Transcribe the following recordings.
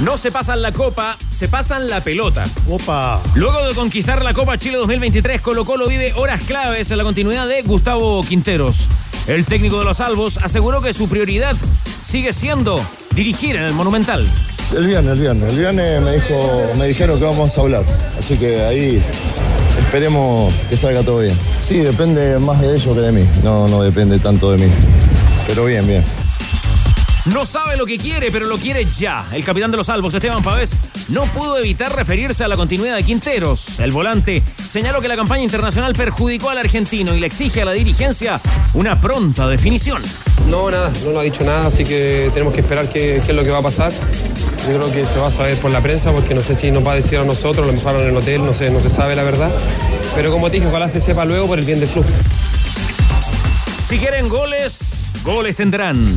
No se pasan la copa, se pasan la pelota. Opa. Luego de conquistar la Copa Chile 2023, Colo Colo vive horas claves en la continuidad de Gustavo Quinteros. El técnico de los Albos aseguró que su prioridad sigue siendo dirigir en el Monumental. El viernes, el viernes. El viernes me, dijo, me dijeron que vamos a hablar. Así que ahí esperemos que salga todo bien. Sí, depende más de ellos que de mí. No, no depende tanto de mí. Pero bien, bien. No sabe lo que quiere, pero lo quiere ya. El capitán de los Albos, Esteban Pavés, no pudo evitar referirse a la continuidad de Quinteros. El volante señaló que la campaña internacional perjudicó al argentino y le exige a la dirigencia una pronta definición. No, nada, no lo ha dicho nada, así que tenemos que esperar qué, qué es lo que va a pasar. Yo creo que se va a saber por la prensa, porque no sé si nos va a decir a nosotros, lo mejor en el hotel, no sé, no se sabe la verdad. Pero como te dije, ojalá se sepa luego por el bien del club. Si quieren goles, goles tendrán.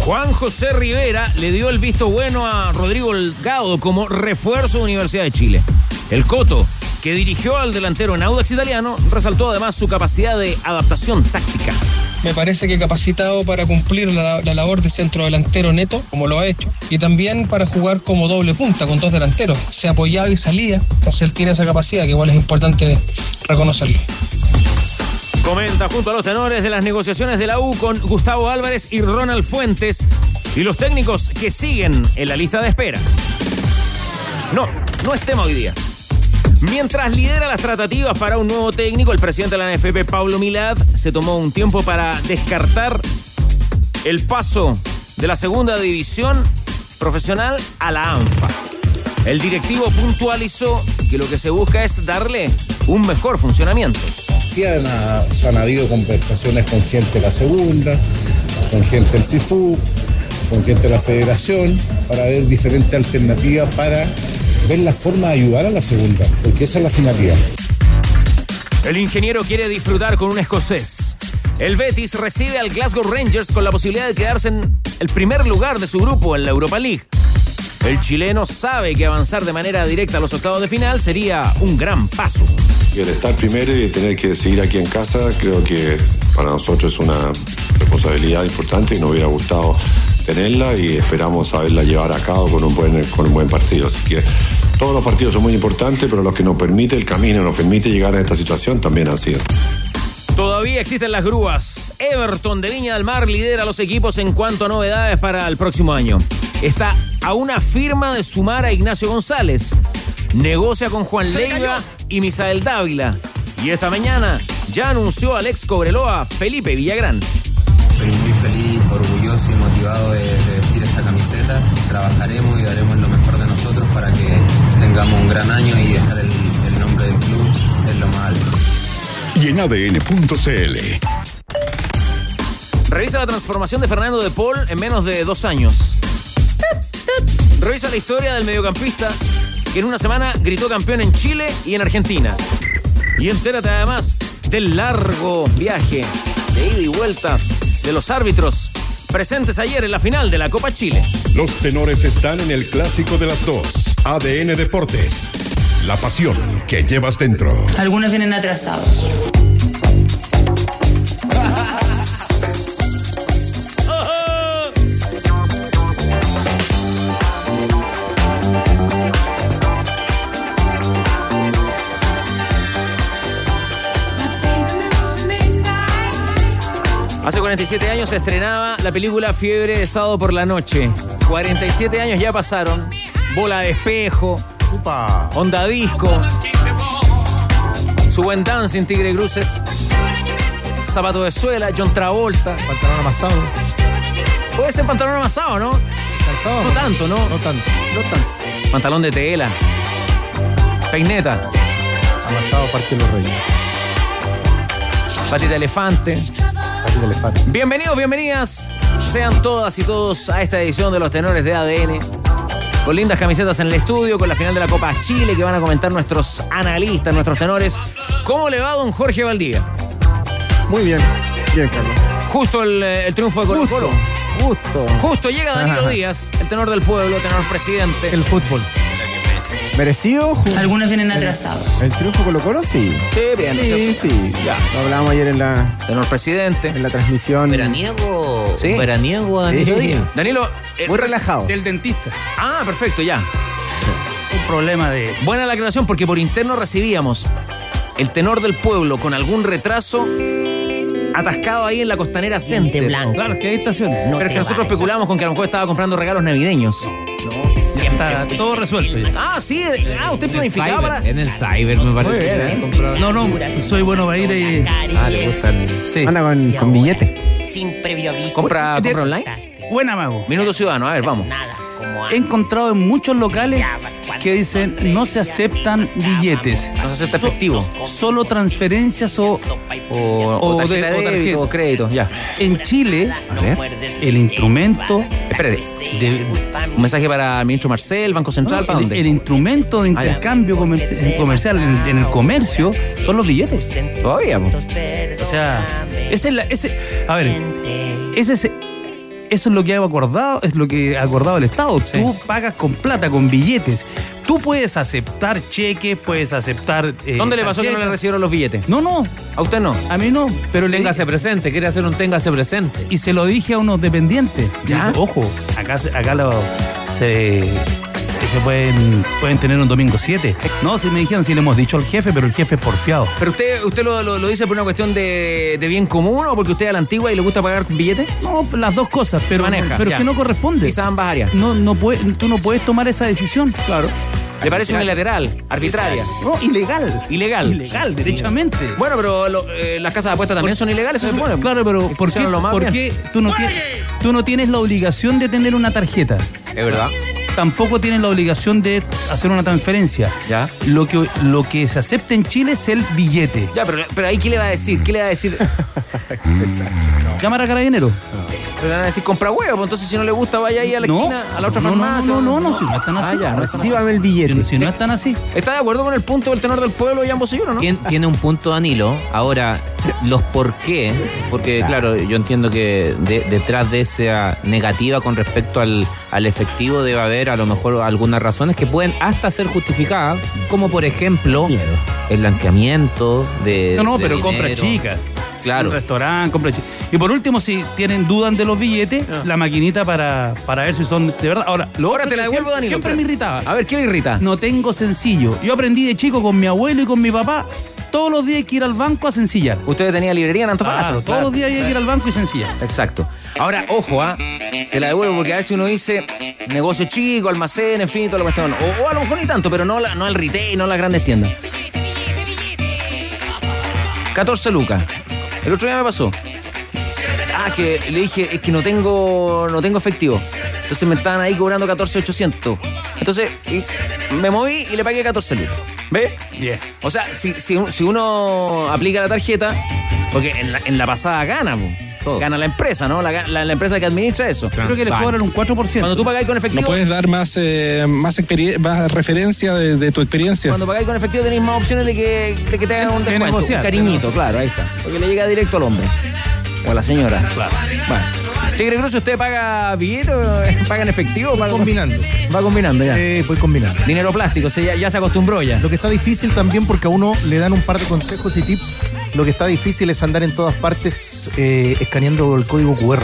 Juan José Rivera le dio el visto bueno a Rodrigo Delgado como refuerzo de Universidad de Chile. El Coto, que dirigió al delantero en Audax Italiano, resaltó además su capacidad de adaptación táctica. Me parece que capacitado para cumplir la, la labor de centro delantero neto, como lo ha hecho, y también para jugar como doble punta con dos delanteros. Se apoyaba y salía, entonces él tiene esa capacidad que igual es importante reconocerlo. Comenta junto a los tenores de las negociaciones de la U con Gustavo Álvarez y Ronald Fuentes y los técnicos que siguen en la lista de espera. No, no es tema hoy día. Mientras lidera las tratativas para un nuevo técnico, el presidente de la NFP, Pablo Milad, se tomó un tiempo para descartar el paso de la segunda división profesional a la ANFA. El directivo puntualizó que lo que se busca es darle un mejor funcionamiento. Se han habido conversaciones con gente de la segunda, con gente del CIFU, con gente de la federación, para ver diferentes alternativas para ver la forma de ayudar a la segunda, porque esa es la finalidad. El ingeniero quiere disfrutar con un escocés. El Betis recibe al Glasgow Rangers con la posibilidad de quedarse en el primer lugar de su grupo en la Europa League. El chileno sabe que avanzar de manera directa a los octavos de final sería un gran paso. El estar primero y tener que seguir aquí en casa, creo que para nosotros es una responsabilidad importante y nos hubiera gustado tenerla y esperamos saberla llevar a cabo con un buen, con un buen partido. Así que todos los partidos son muy importantes, pero los que nos permite el camino, nos permite llegar a esta situación también han sido. Todavía existen las grúas. Everton de Viña del Mar lidera los equipos en cuanto a novedades para el próximo año. Está a una firma de sumar a Ignacio González. Negocia con Juan Leiva y Misael Dávila. Y esta mañana ya anunció al ex Cobreloa Felipe Villagrán. Estoy muy feliz, orgulloso y motivado de, de, vestir esta camiseta. Trabajaremos y daremos lo mejor de nosotros para que tengamos un gran año y dejar el, el nombre del club en lo más alto. Y en ADN.cl. Revisa la transformación de Fernando de Paul en menos de dos años. Revisa la historia del mediocampista que en una semana gritó campeón en Chile y en Argentina. Y entérate además del largo viaje de ida y vuelta de los árbitros presentes ayer en la final de la Copa Chile. Los tenores están en el clásico de las dos. ADN Deportes. La pasión que llevas dentro. Algunos vienen atrasados. Hace 47 años se estrenaba la película Fiebre de sábado por la noche. 47 años ya pasaron. Bola de espejo. Upa. Onda disco. Su buen dancing, Tigre Cruces. Zapato de suela, John Travolta. Pantalón amasado. Puede ser pantalón amasado, ¿no? No tanto, ¿no? No tanto. No tanto. Pantalón de tela. Peineta. Amasado parte de los reyes. Patita de elefante. Bienvenidos, bienvenidas. Sean todas y todos a esta edición de los tenores de ADN. con lindas camisetas en el estudio, con la final de la Copa Chile que van a comentar nuestros analistas, nuestros tenores. ¿Cómo le va don Jorge Valdía? Muy bien. Bien, Carlos. Justo el, eh, el triunfo de Colo. Colo. Justo. Justo llega Danilo Díaz, el tenor del pueblo, tenor presidente. El fútbol. ¿Merecido? Algunos vienen atrasados. ¿El triunfo Colo Colo? Sí. Sí, bien. Sí, sí. Ya. Lo hablábamos ayer en la, Tenor presidente. en la transmisión. Veraniego. Sí. Veraniego Danilo Sí. Díaz. Danilo. eh, Muy relajado. Del dentista. Ah, perfecto, ya. Un problema de. Buena la aclaración porque por interno recibíamos el tenor del pueblo con algún retraso atascado ahí en la costanera Center. Claro, que hay estaciones. Pero es que nosotros especulamos con que a lo mejor estaba comprando regalos navideños. Está todo resuelto ya. Ah, sí. Ah, usted planificaba en el cyber me parece. ¿eh? No, no, soy bueno para ir y. Ah, le gustan. Sí. Anda con, con billete. Sin previo aviso. Compra, compra online. Buena, mago. Minuto Ciudadano, a ver, vamos. Nada, He encontrado en muchos locales que dicen no se aceptan billetes. No se acepta efectivo. Solo transferencias o. O, o O tarjeta de- débito o crédito, ya. En Chile, A ver. el instrumento. Espérate. de- Un mensaje para el ministro Marcel, Banco Central, no, ¿para el, dónde? el instrumento de intercambio comer- comercial en, en el comercio son los billetes. Todavía, po. O sea, ese es la, ese, a ver, ese es, eso es lo que ha acordado, es lo que ha acordado el Estado. Tú pagas con plata, con billetes. Tú puedes aceptar cheques, puedes aceptar. eh, ¿Dónde le pasó que no le recibieron los billetes? No, no, A usted no. a mí no. Pero le Téngase presente, quiere hacer un téngase presente. y se lo dije a unos dependientes. ¿Ya? Digo, Ojo, acá, acá lo, se, se pueden, pueden tener un domingo 7. No, si me dijeron, si le hemos dicho al jefe, pero el jefe es porfiado. ¿Pero usted, usted lo, lo- lo dice por una cuestión de, de bien común o porque usted es a la antigua y le gusta pagar con billetes? No, las dos cosas, pero, Maneja, pero ya. es que no corresponde. Quizás ambas áreas. No, no puede, tú no puedes tomar esa decisión. Claro. ¿Le parece unilateral, arbitraria? No, ilegal. Ilegal. Ilegal, derechamente. Bueno, pero lo- eh, las casas de apuestas también son ilegales, se supone. Claro, pero ¿por qué, funcionan lo más por qué tú, no tienes, tú no tienes la obligación de tener una tarjeta? Es verdad. Tampoco tienes la obligación de hacer una transferencia. Ya. Lo que, lo que se acepta en Chile es el billete. Ya, pero, pero ahí ¿qué le va a decir? ¿Qué le va a decir? Cámara carabinero. Le van a decir compra huevo, entonces si no le gusta vaya ahí a la No, esquina, a la otra no, no, farmacia. No, no, no, no, si no están así. Ah, ya, no están así. Recíbame el billete. Si, si no están así. ¿Está de acuerdo con el punto del tenor del pueblo y ambos señores, no? Tien- Tiene un punto Danilo. Ahora, los por qué, porque claro, yo entiendo que de- detrás de esa negativa con respecto al, al efectivo debe haber a lo mejor algunas razones que pueden hasta ser justificadas, como por ejemplo Miedo. el blanqueamiento de... No, no, de pero compra dinero. chica. Claro. Un restaurante, compra. Y por último, si tienen dudas de los billetes, la maquinita para, para ver si son de verdad. Ahora, lo Ahora te la devuelvo, siempre, Danilo. Siempre me irritaba. A ver, ¿qué le irrita? No tengo sencillo. Yo aprendí de chico con mi abuelo y con mi papá. Todos los días hay que ir al banco a sencillar. Usted tenía librería en Antofagasta. Claro, todos los días hay que ir al banco y sencillar. Exacto. Ahora, ojo, ¿ah? Te la devuelvo porque a veces uno dice negocio chico, almacén, en fin, toda la cuestión. O, o a lo mejor ni tanto, pero no, la, no al retail, no las grandes tiendas. 14 lucas. El otro día me pasó. Ah, que le dije, es que no tengo, no tengo efectivo. Entonces me estaban ahí cobrando 14,800. Entonces y me moví y le pagué 14 lucas. ¿Ve? Bien. O sea, si, si, si uno aplica la tarjeta, porque en la, en la pasada gana, po. Gana la empresa, ¿no? La, la- la empresa que administra eso. Creo que les cobran un 4%. Cuando tú pagáis con ¿No efectivo, puedes dar más, eh, más, más referencia de, de tu experiencia? cuando pagáis con efectivo tenéis más opciones de que, de que te hagan un De descuento, un cariñito, claro, ahí está. Porque le llega directo al hombre. O a la señora. Claro. Bueno. Tigre Cruz, ¿usted paga billete o paga en efectivo? paga- Combinando. Va combinando ya. Eh, voy combinando. Dinero plástico, ya, ya se acostumbró ya. Lo que está difícil también porque a uno le dan un par de consejos y tips. Lo que está difícil es andar en todas partes eh, escaneando el código QR.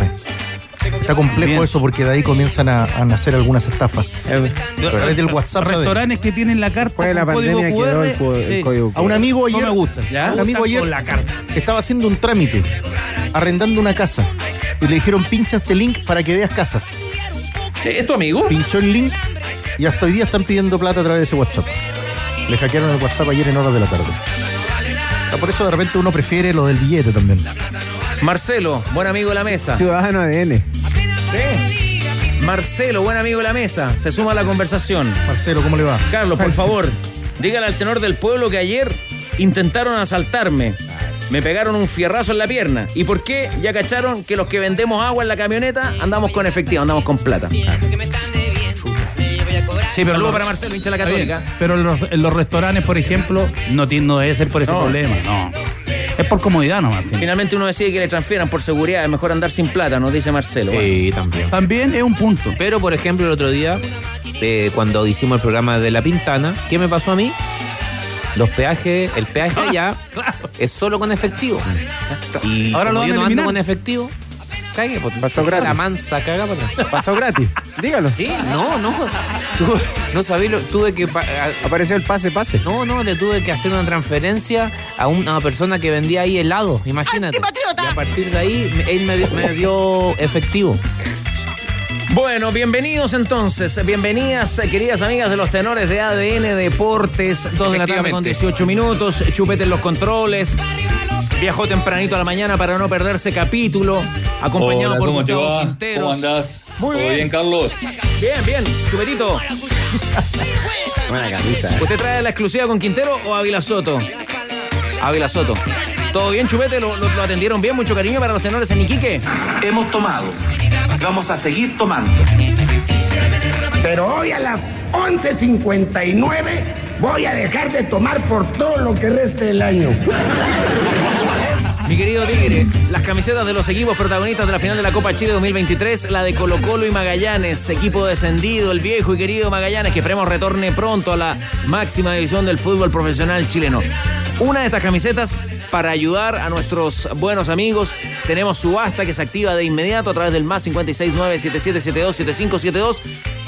Está complejo Bien. eso porque de ahí comienzan a, a nacer algunas estafas. Eh, A través del WhatsApp. de. Restaurantes que tienen la carta Después de la pandemia QR. quedó el código A un amigo No ayer, me gusta. ¿Ya? un amigo ayer la carta. estaba haciendo un trámite, arrendando una casa. Y le dijeron, pincha este link para que veas casas. ¿Es tu amigo? Pinchó el link y hasta hoy día están pidiendo plata a través de ese WhatsApp. Le hackearon el WhatsApp ayer en horas de la tarde. Ah, Por eso de repente uno prefiere lo del billete también. Marcelo, buen amigo de la mesa. Ciudadano ADN. Marcelo, buen amigo de la mesa. Se suma a la conversación. Marcelo, ¿cómo le va? Carlos, por favor, dígale al tenor del pueblo que ayer intentaron asaltarme. Me pegaron un fierrazo en la pierna. ¿Y por qué? Ya cacharon que los que vendemos agua en la camioneta andamos con efectivo, andamos con plata. Sí, pero Saludo los- para Marcelo, hincha la bien, Católica. Pero en los, en los restaurantes, por ejemplo, no, tiene- no debe ser por ese No. problema, no. Es por comodidad nomás. fin. Finalmente uno decide que le transfieran por seguridad, es mejor andar sin plata, nos dice Marcelo. Sí, también. También es un punto. Pero, por ejemplo, el otro día, eh, cuando hicimos el programa de La Pintana, ¿qué me pasó a mí? Los peajes, el peaje allá es solo con efectivo. Y Ahora lo como van yo a no ando con efectivo, cague, pues, Pasó la gratis. mansa caga para. Pasó gratis. Dígalo. Sí, no, no. No sabí, lo, tuve que. Apareció el pase, pase. No, no, le tuve que hacer una transferencia a una persona que vendía ahí helado, imagínate. Y a partir de ahí, él me dio, me dio efectivo. Bueno, bienvenidos entonces, bienvenidas queridas amigas de los tenores de ADN Deportes, 2 de la tarde con Efectivamente. 18 minutos, chupete en los controles, viajó tempranito a la mañana para no perderse capítulo, acompañado Hola, por ¿cómo te Gustavo va? Quinteros. ¿Cómo andás? Muy ¿Todo bien. bien, Carlos? Bien, bien, chupetito. Buena camisa. eh. ¿Usted trae la exclusiva con Quintero o Ávila Soto? Ávila Soto. ¿Todo bien, Chupete? ¿Lo, lo- lo atendieron bien? ¿Mucho cariño para los tenores en Iquique? Hemos tomado. Vamos a seguir tomando. Pero hoy a las 11.59 voy a dejar de tomar por todo lo que reste del año. Mi querido Tigre, las camisetas de los equipos protagonistas de la final de la Copa Chile 2023, la de Colo Colo y Magallanes, equipo descendido, el viejo y querido Magallanes, que esperemos retorne pronto a la máxima división del fútbol profesional chileno. Una de estas camisetas para ayudar a nuestros buenos amigos. Tenemos subasta que se activa de inmediato a través del más 569-7772-7572.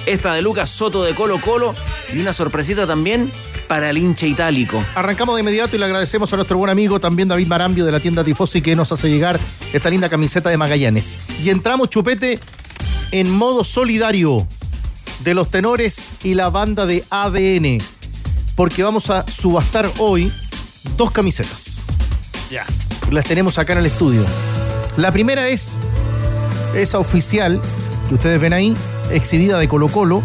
Esta de Lucas Soto de Colo Colo y una sorpresita también para el hincha itálico. Arrancamos de inmediato y le agradecemos a nuestro buen amigo también David Marambio de la tienda Tifosi que nos hace llegar esta linda camiseta de Magallanes. Y entramos, Chupete, en modo solidario de los tenores y la banda de ADN. Porque vamos a subastar hoy dos camisetas. Ya. Las tenemos acá en el estudio. La primera es esa oficial que ustedes ven ahí, exhibida de Colo Colo,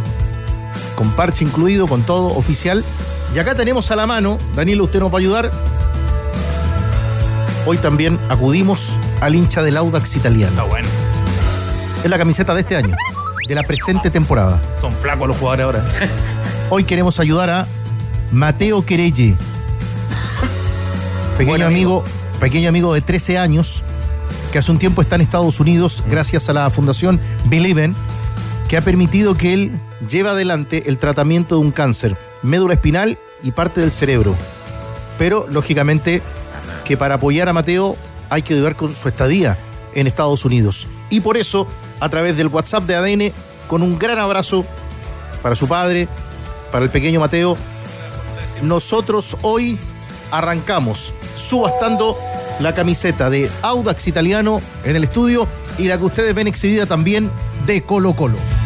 con parche incluido, con todo oficial. Y acá tenemos a la mano, Danilo, usted nos va a ayudar. Hoy también acudimos al hincha del Audax italiano. Está bueno. Es la camiseta de este año, de la presente temporada. Son flacos los jugadores ahora. Hoy queremos ayudar a Mateo Querelle, pequeño amigo, pequeño amigo de 13 años, que hace un tiempo está en Estados Unidos gracias a la fundación Believen, que ha permitido que él lleve adelante el tratamiento de un cáncer, médula espinal y parte del cerebro. Pero, lógicamente, que para apoyar a Mateo hay que ayudar con su estadía en Estados Unidos. Y por eso, a través del WhatsApp de ADN, con un gran abrazo para su padre, para el pequeño Mateo, nosotros hoy arrancamos subastando la camiseta de Audax Italiano en el estudio y la que ustedes ven exhibida también de Colo Colo.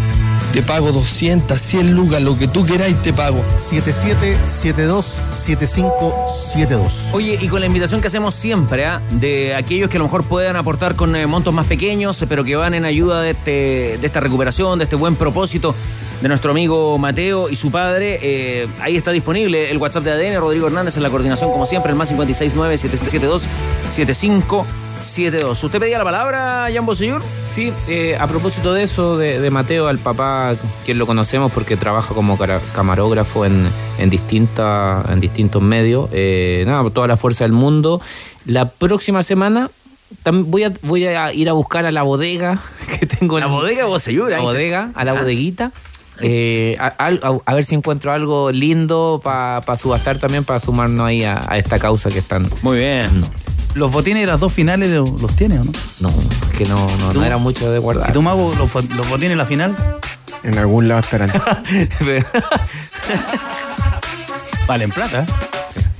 Te pago 200, 100 lucas, lo que tú queráis te pago. 77727572. Oye, y con la invitación que hacemos siempre, ¿ah? de aquellos que a lo mejor puedan aportar con eh, montos más pequeños, pero que van en ayuda de, este, de esta recuperación, de este buen propósito de nuestro amigo Mateo y su padre, eh, ahí está disponible el WhatsApp de ADN, Rodrigo Hernández en la coordinación, como siempre, el más 569-7772-7572. ¿Usted pedía la palabra, Jan Bosellur? Sí, eh, a propósito de eso, de, de Mateo, al papá, quien lo conocemos porque trabaja como camarógrafo en, en, distinta, en distintos medios, eh, nada, toda la fuerza del mundo. La próxima semana voy a, voy a ir a buscar a la bodega que tengo. La bodega Bosellur, La bodega, a la Ah. bodeguita. Eh, a, a- a ver si encuentro algo lindo para subastar también, para sumarnos ahí a, a esta causa que están. Muy bien. ¿Los botines de las dos finales de- los tienes o no? No, es que no, no, era mucho de guardar. ¿Y tú, Mago, los, botines en la final? En algún lado estarán. Valen plata. ¿eh?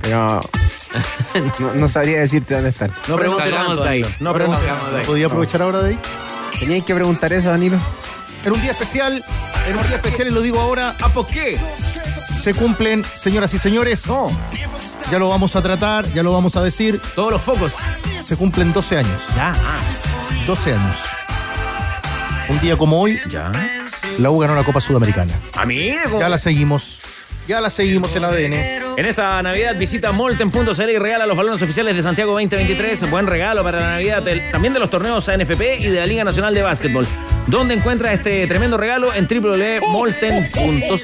Pero no, no sabría decirte dónde están. No pregunte Salgamos tanto, de ahí. No Pero, pregunte. ¿Podía aprovechar ahora de ahí? Teníais que preguntar eso, Danilo. En un día especial, en un día especial, y lo digo ahora, ¿A por qué? se cumplen, señoras y señores. No, Ya lo vamos a tratar, ya lo vamos a decir. todos los focos. Se cumplen 12 años. Ya, ah, 12 años. Un día como hoy, ya. la U ganó la Copa Sudamericana. A mí, Ya la seguimos. Ya la seguimos en ADN. En esta Navidad visita Molten.cl y regala los balones oficiales de Santiago 2023. Buen regalo para la Navidad también de los torneos ANFP y de la Liga Nacional de Básquetbol. ¿Dónde encuentra este tremendo regalo? En www.molten.cl.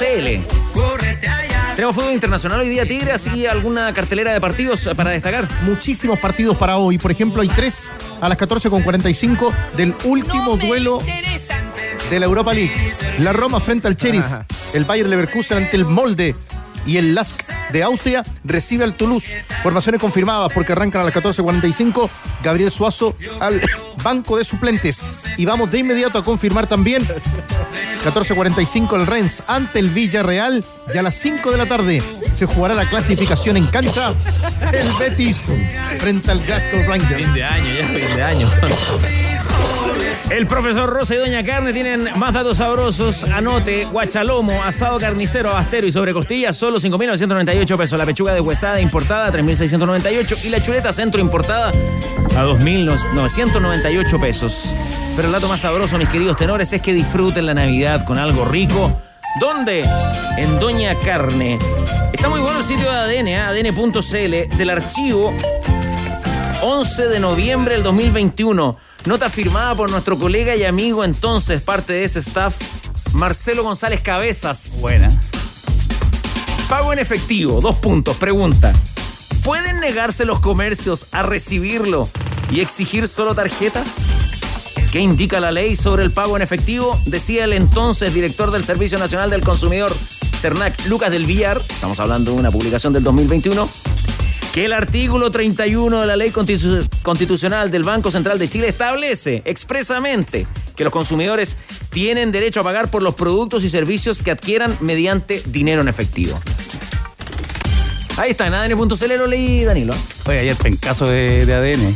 Tenemos fútbol internacional hoy día, Tigre, así alguna cartelera de partidos para destacar. Muchísimos partidos para hoy. Por ejemplo, hay tres a las 14.45 del último duelo de la Europa League. La Roma frente al Sheriff. El Bayer Leverkusen ante el Molde. Y el Lask de Austria recibe al Toulouse. Formaciones confirmadas porque arrancan a las 14.45. Gabriel Suazo al banco de suplentes. Y vamos de inmediato a confirmar también 14.45 el Rennes ante el Villarreal. Y a las 5 de la tarde se jugará la clasificación en cancha. El Betis frente al Glasgow Rangers. Fin de año, ya de año. El profesor Rosa y Doña Carne tienen más datos sabrosos. Anote, guachalomo, asado carnicero, abastero y sobre costillas, solo 5.998 pesos. La pechuga de huesada importada, 3.698. Y la chuleta centro importada a 2.998 pesos. Pero el dato más sabroso, mis queridos tenores, es que disfruten la Navidad con algo rico. ¿Dónde? En Doña Carne. Está muy bueno el sitio de ADN, ¿eh? adn.cl, del archivo 11 de noviembre del 2021. Nota firmada por nuestro colega y amigo entonces, parte de ese staff, Marcelo González Cabezas. Buena. Pago en efectivo, dos puntos. Pregunta. ¿Pueden negarse los comercios a recibirlo y exigir solo tarjetas? ¿Qué indica la ley sobre el pago en efectivo? Decía el entonces director del Servicio Nacional del Consumidor, CERNAC, Lucas del Villar, estamos hablando de una publicación del 2021, que el artículo 31 de la ley constitu- constitucional del Banco Central de Chile establece expresamente que los consumidores tienen derecho a pagar por los productos y servicios que adquieran mediante dinero en efectivo. Ahí está, en ADN.cl lo leí, Danilo. Oye, ayer pencaso de, de ADN.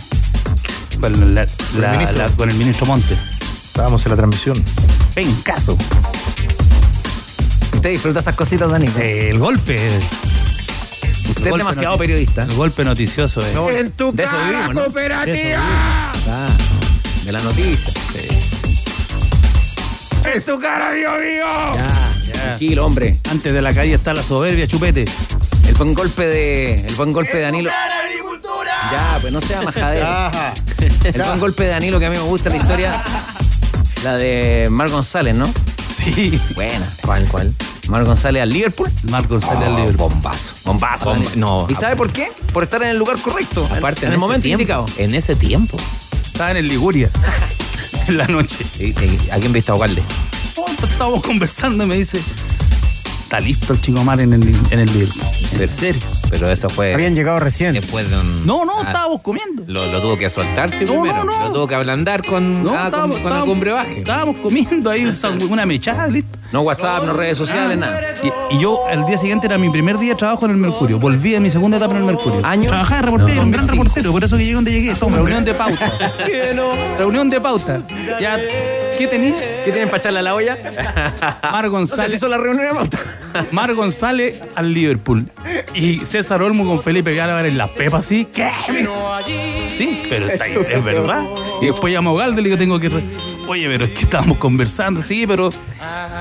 Con, la- la- el ministro. la- con el ministro Monte. Estábamos en la transmisión. Pencaso. ¿Usted disfruta esas cositas, Danilo? Sí, el golpe. Usted es demasiado periodista. El golpe noticioso. eh. En tu De eso cara, vivimos, ¿no? cooperativa. Ah, de la noticia. En tu cara, Dios mío. Ya, tranquilo, hombre. Antes de la calle está la soberbia, chupete. El buen golpe de. El buen golpe de Danilo. Ya, pues no sea majadero. Ajá. El buen golpe de Danilo que a mí me gusta la historia. La de Mar González, ¿no? Sí. Buena. ¿Cuál, cuál? Mar González al Liverpool. Mar González al Oh, Liverpool. Bombazo. Bombazo. Bomba- no, ¿Y sabe por qué? Por estar en el lugar correcto. en- Aparte, en, el momento tiempo, indicado. En ese tiempo. Estaba en el Liguria. en la noche. ¿Y- y- ¿A quién viste a Ugalde? Oh, estábamos conversando y me dice. Está listo el chico Mar en el, en el Liverpool. ¿En serio? Pero eso fue Habían llegado recién. después de un... No, no, Ah, estábamos comiendo. Lo, lo tuvo que soltarse No, primero. no, no. Lo tuvo que ablandar con, No, ah, con, estábamos, con estábamos- algún brebaje. Estábamos comiendo ahí una mechada, listo. No WhatsApp, no redes sociales, nada. Y, y yo, el día siguiente era mi primer día de trabajo en el Mercurio. Volví a mi segunda etapa en el Mercurio. ¿Año? Trabajaba de reportero, No, un gran 2005. reportero, por eso que llegué donde llegué. Toma, reunión de pauta. reunión de pauta. Ya, ¿qué tenía? ¿Qué tienen para echarle a la olla? Mar González. hizo la reunión. Mar González al Liverpool. Y César Olmo con Felipe Álvarez en las pepas, ¿sí? ¿Qué? Sí, pero está ahí, es verdad. Y después llamo a Galde y le digo, tengo que... re- Oye, pero es que estábamos conversando. Sí, pero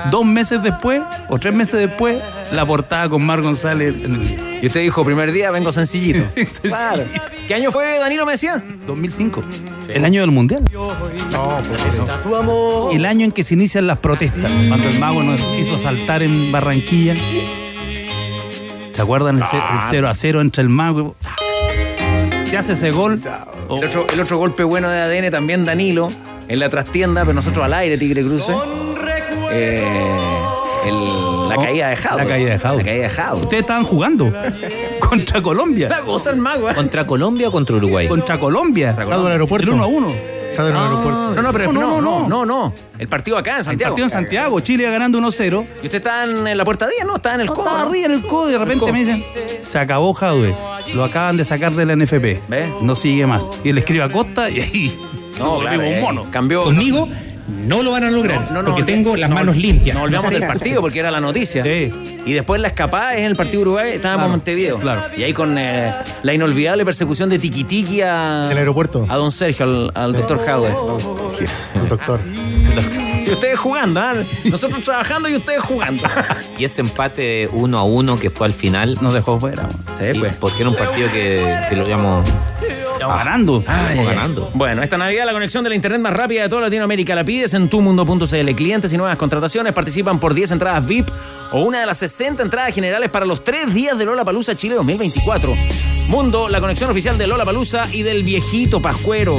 dos meses después, o tres meses después, la portada con Mar González en el Y usted dijo, primer día vengo sencillito. Claro. ¿Qué año fue, Danilo, me decía? 2005. El año del Mundial. El año en que se inician las protestas. Cuando el mago nos hizo saltar en Barranquilla. ¿Se acuerdan el, el 0 a 0 entre el mago. ¿Qué hace ese gol? Oh, El otro, el otro golpe bueno de ADN también, Danilo, en la trastienda, pero nosotros al aire, Tigre Cruce. Eh, el- la caída de Jado. La caída de Jado. La caída de Jado. Ustedes estaban jugando contra Colombia. La cosa el mago, ¿eh? ¿Contra Colombia o contra Uruguay? Contra Colombia. En el aeropuerto. El 1 a 1. Está en el aeropuerto. No, no, pero No, no, no, no, no. no, no. El partido acá en El Santiago. partido en Santiago. Chile ganando 1-0. Y usted está en, la puerta 10, ¿no? Está en el No, codo. estaba arriba en el codo y de repente me dicen, se acabó Jadwe. Lo acaban de sacar de la NFP. ¿Ve? No sigue más. Y le escribe a Costa y ahí No, claro, eh, mono. Cambió. Conmigo no lo van a lograr, No, no, porque no, tengo las no, manos limpias. Nos olvidamos del partido porque era la noticia. Sí. Y después la escapada es en el partido Uruguay, estábamos en Montevideo. claro. Y ahí con eh, la inolvidable persecución de Tiki Tiki a, Del aeropuerto. a don Sergio, al, al doctor Jaude. El doctor. Y ustedes jugando, ¿ah? Nosotros trabajando y ustedes jugando. Y ese empate uno a uno que fue al final. Nos dejó fuera. Sí, pues. Porque era un partido que, que lo habíamos Estamos ganando. Ay, Estamos ay, ganando. ay. Bueno, esta Navidad la conexión de la internet más rápida de toda Latinoamérica la pides en tumundo.cl. Clientes y nuevas contrataciones participan por 10 entradas VIP o una de las 60 entradas generales para los tres días de Lola Palusa Chile 2024. Mundo, la conexión oficial de Lola Palusa y del viejito Pascuero.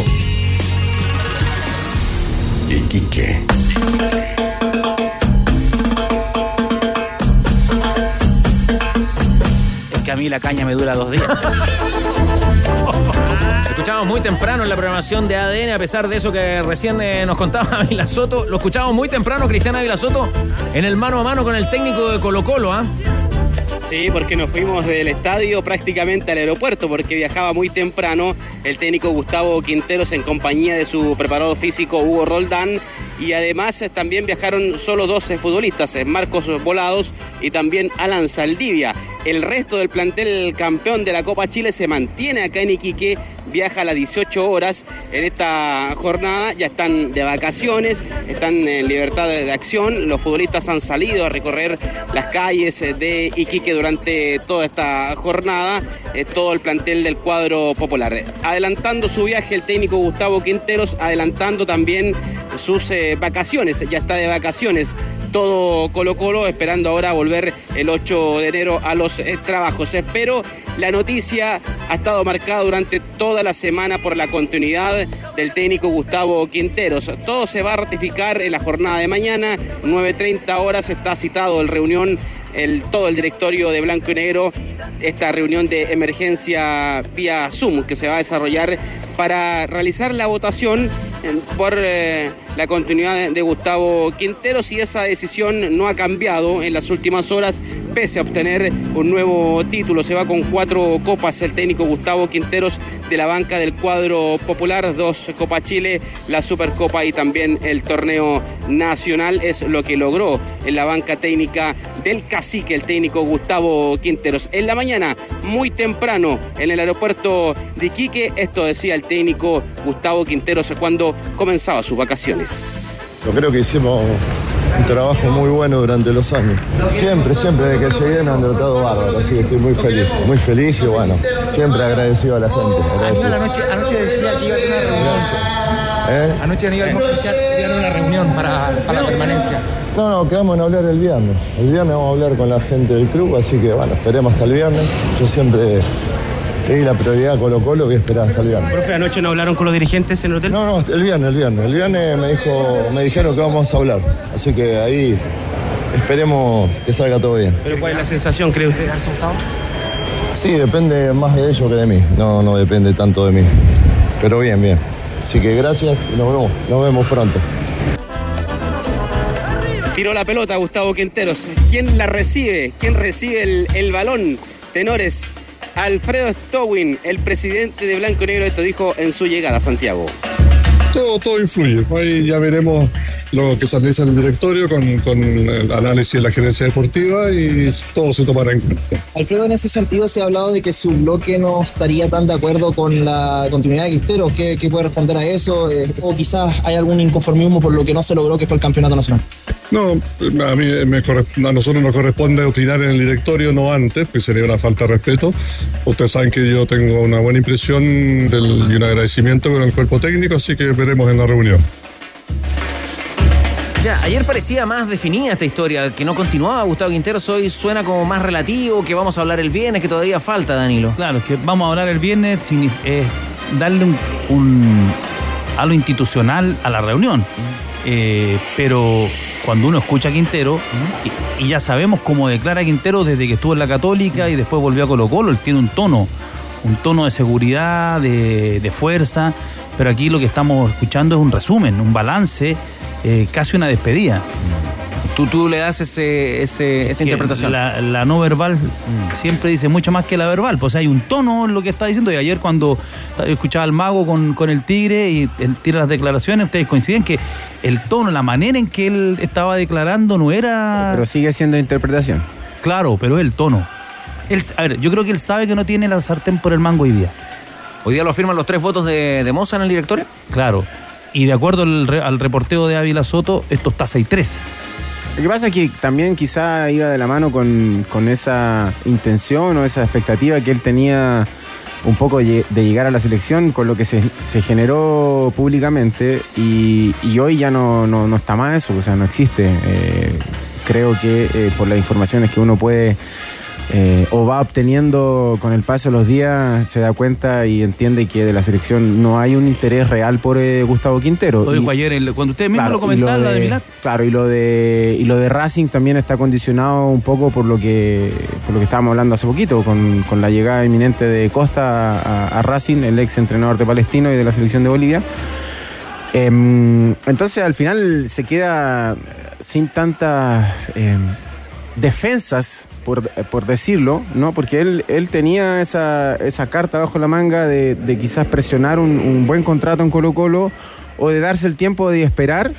Iquique. Es que a mí la caña me dura dos días. Escuchamos muy temprano en la programación de ADN, a pesar de eso que recién eh, nos contaba Ávila Soto. Lo escuchamos muy temprano, Cristian Ávila Soto, en el mano a mano con el técnico de Colo Colo. ¿ah? Sí, porque nos fuimos del estadio prácticamente al aeropuerto, porque viajaba muy temprano el técnico Gustavo Quinteros en compañía de su preparador físico Hugo Roldán. Y además eh, también viajaron solo 12 futbolistas, eh, Marcos Volados y también Alan Saldivia. El resto del plantel campeón de la Copa Chile se mantiene acá en Iquique, viaja a las 18 horas en esta jornada, ya están de vacaciones, están en libertad de acción, los futbolistas han salido a recorrer las calles de Iquique durante toda esta jornada, eh, todo el plantel del cuadro popular. Adelantando su viaje el técnico Gustavo Quinteros, adelantando también sus eh, vacaciones, ya está de vacaciones todo Colo Colo, esperando ahora volver el 8 de enero a los eh, trabajos. Espero la noticia ha estado marcada durante toda la semana por la continuidad del técnico Gustavo Quinteros. Todo se va a ratificar en la jornada de mañana, 9.30 horas está citado el reunión todo el directorio de Blanco y Negro, esta reunión de emergencia vía Zoom que se va a desarrollar para realizar la votación por eh, la continuidad de, Gustavo Quinteros y esa decisión no ha cambiado en las últimas horas pese a obtener un nuevo título. Se va con cuatro copas el técnico Gustavo Quinteros de la banca del cuadro popular, dos Copa Chile, la Supercopa y también el torneo nacional es lo que logró en la banca técnica del cacique, el técnico Gustavo Quinteros. En la mañana, muy temprano, en el aeropuerto de Iquique, esto decía el técnico Gustavo Quinteros cuando comenzaba sus vacaciones. Yo creo que hicimos un trabajo muy bueno durante los años. Siempre, siempre, desde que llegué me han tratado bárbaro, así que estoy muy feliz, muy feliz y bueno, siempre agradecido a la gente. agradecido. Anoche, anoche decía que iba a tener una reunión. ¿Eh? Anoche Aníbal decía que iba a tener una reunión para, para la permanencia. No, no, quedamos en hablar el viernes. El viernes vamos a hablar con la gente del club, así que bueno, esperemos hasta el viernes. Yo siempre di la prioridad a Colo Colo, voy a esperar hasta el viernes. Profe, anoche no hablaron con los dirigentes en el hotel. No, no, el viernes, el viernes. El viernes me dijo, me dijeron que vamos a hablar. Así que ahí esperemos que salga todo bien. Pero ¿cuál es la sensación, cree usted? Sí, depende más de ellos que de mí. No, no depende tanto de mí. Pero bien, bien. Así que gracias y nos vemos, nos vemos pronto. Tiró la pelota Gustavo Quinteros. ¿Quién la recibe? ¿Quién recibe el, el balón? Tenores. Alfredo Stowin, el presidente de Blanco y Negro, esto dijo en su llegada a Santiago. Todo, todo influye. Ahí ya veremos lo que se analiza en el directorio con, con el análisis de la gerencia deportiva y todo se tomará en cuenta. Alfredo, en ese sentido se ha hablado de que su bloque no estaría tan de acuerdo con la continuidad de Quintero. ¿Qué, qué puede responder a eso? Eh, o quizás hay algún inconformismo por lo que no se logró, que fue el campeonato nacional. No, a mí me a nosotros nos corresponde opinar en el directorio, no antes, porque sería una falta de respeto. Ustedes saben que yo tengo una buena impresión del- y un agradecimiento con el cuerpo técnico, así que veremos en la reunión. Ya, ayer parecía más definida esta historia, que no continuaba Gustavo Quinteros, hoy suena como más relativo, que vamos a hablar el viernes, que todavía falta, Danilo. Claro, que vamos a hablar el viernes, es darle un, un- a lo institucional a la reunión. Eh, pero cuando uno escucha a Quintero, y, y ya sabemos cómo declara Quintero desde que estuvo en la Católica y después volvió a Colo Colo, él tiene un tono, un tono de seguridad, de, de fuerza, pero aquí lo que estamos escuchando es un resumen, un balance, eh, casi una despedida. Tú, tú le das ese, ese- esa interpretación. La, la no verbal siempre dice mucho más que la verbal. Pues hay un tono en lo que está diciendo. Y ayer cuando escuchaba al mago con, con el tigre y él tira las declaraciones, ustedes coinciden que el tono, la manera en que él estaba declarando no era. Pero sigue siendo interpretación. Claro, pero es el tono. Él, a ver, yo creo que él sabe que no tiene la sartén por el mango hoy día. ¿Hoy día lo firman los tres votos de, de Moza en el directorio? Claro. Y de acuerdo al, re- al reporteo de Ávila Soto, esto está 6-3. Lo que pasa es que también quizá iba de la mano con, con esa intención o esa expectativa que él tenía un poco de de llegar a la selección con lo que se, se generó públicamente y, y hoy ya no, no, no está más eso, o sea, no existe. Eh, creo que eh, por las informaciones que uno puede eh, o va obteniendo con el paso de los días, se da cuenta y entiende que de la selección no hay un interés real por eh, Gustavo Quintero. Lo dijo ayer cuando ustedes mismos Claro, lo comentaban, y la de Milán. Claro, y lo de y lo de Racing también está condicionado un poco por lo que por lo que estábamos hablando hace poquito, con, con la llegada inminente de Costa a, a Racing, el ex entrenador de Palestino y de la selección de Bolivia. Em, entonces al final se queda sin tantas em, defensas, por, por decirlo, ¿no? Porque él, él tenía esa, esa carta bajo la manga de, quizás presionar un, buen contrato en Colo Colo o de darse el tiempo de esperar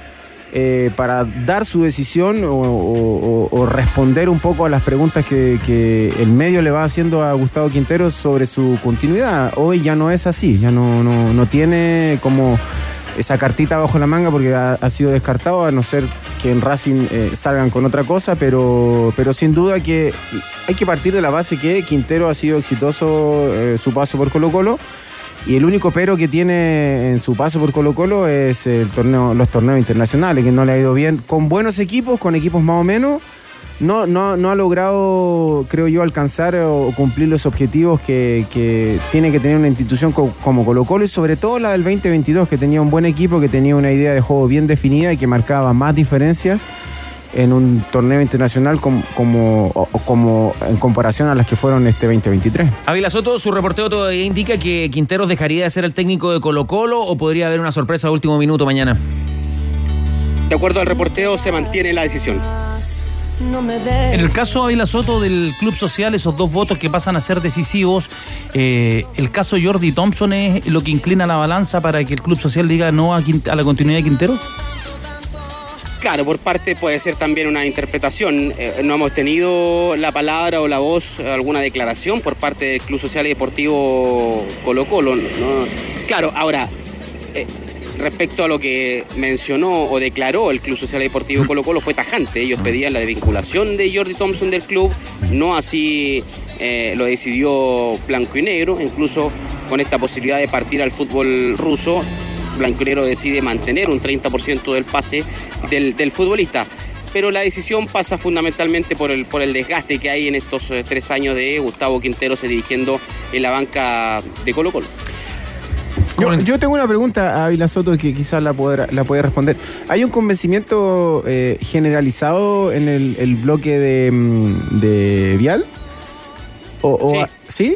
eh, para dar su decisión o, responder un poco a las preguntas que, que el medio le va haciendo a Gustavo Quintero sobre su continuidad. Hoy ya no es así, ya no, no, no tiene como esa cartita bajo la manga porque ha, sido descartado, a no ser que en Racing eh, salgan con otra cosa, pero, pero sin duda que hay que partir de la base que Quintero ha sido exitoso eh, su paso por Colo Colo. Y el único pero que tiene en su paso por Colo Colo es el torneo, los torneos internacionales, que no le ha ido bien con buenos equipos, con equipos más o menos. No, no, no ha logrado, creo yo, alcanzar o cumplir los objetivos que, que tiene que tener una institución co- como Colo Colo y sobre todo la del 2022, que tenía un buen equipo, que tenía una idea de juego bien definida y que marcaba más diferencias en un torneo internacional como, como en comparación a las que fueron este 2023. Ávila Soto, su reporteo todavía indica que Quinteros dejaría de ser el técnico de Colo Colo o podría haber una sorpresa a último minuto mañana. De acuerdo al reporteo, se mantiene la decisión. En el caso Ávila Soto del Club Social, esos dos votos que pasan a ser decisivos, eh, el caso Jordi Thompson es lo que inclina la balanza para que el Club Social diga no a, Quint- a la continuidad de Quintero. Claro, por parte puede ser también una interpretación. Eh, no hemos tenido la palabra o la voz, alguna declaración por parte del Club Social y Deportivo Colo Colo. ¿no? Claro, ahora, eh, respecto a lo que mencionó o declaró el Club Social Deportivo Colo Colo, fue tajante. Ellos pedían la desvinculación de Jordi Thompson del club, no así eh, lo decidió Blanco y Negro, incluso con esta posibilidad de partir al fútbol ruso. Blanco y Negro decide mantener un 30% del pase del, del futbolista. Pero la decisión pasa fundamentalmente por el, por el desgaste que hay en estos eh, tres años de Gustavo Quintero se dirigiendo en la banca de Colo Colo. Yo, yo tengo una pregunta a Ávila Soto que quizás la, podrá- la puede responder. ¿Hay un convencimiento eh, generalizado en el, el bloque de, mm, de Vial? O, o- Sí. ¿Sí?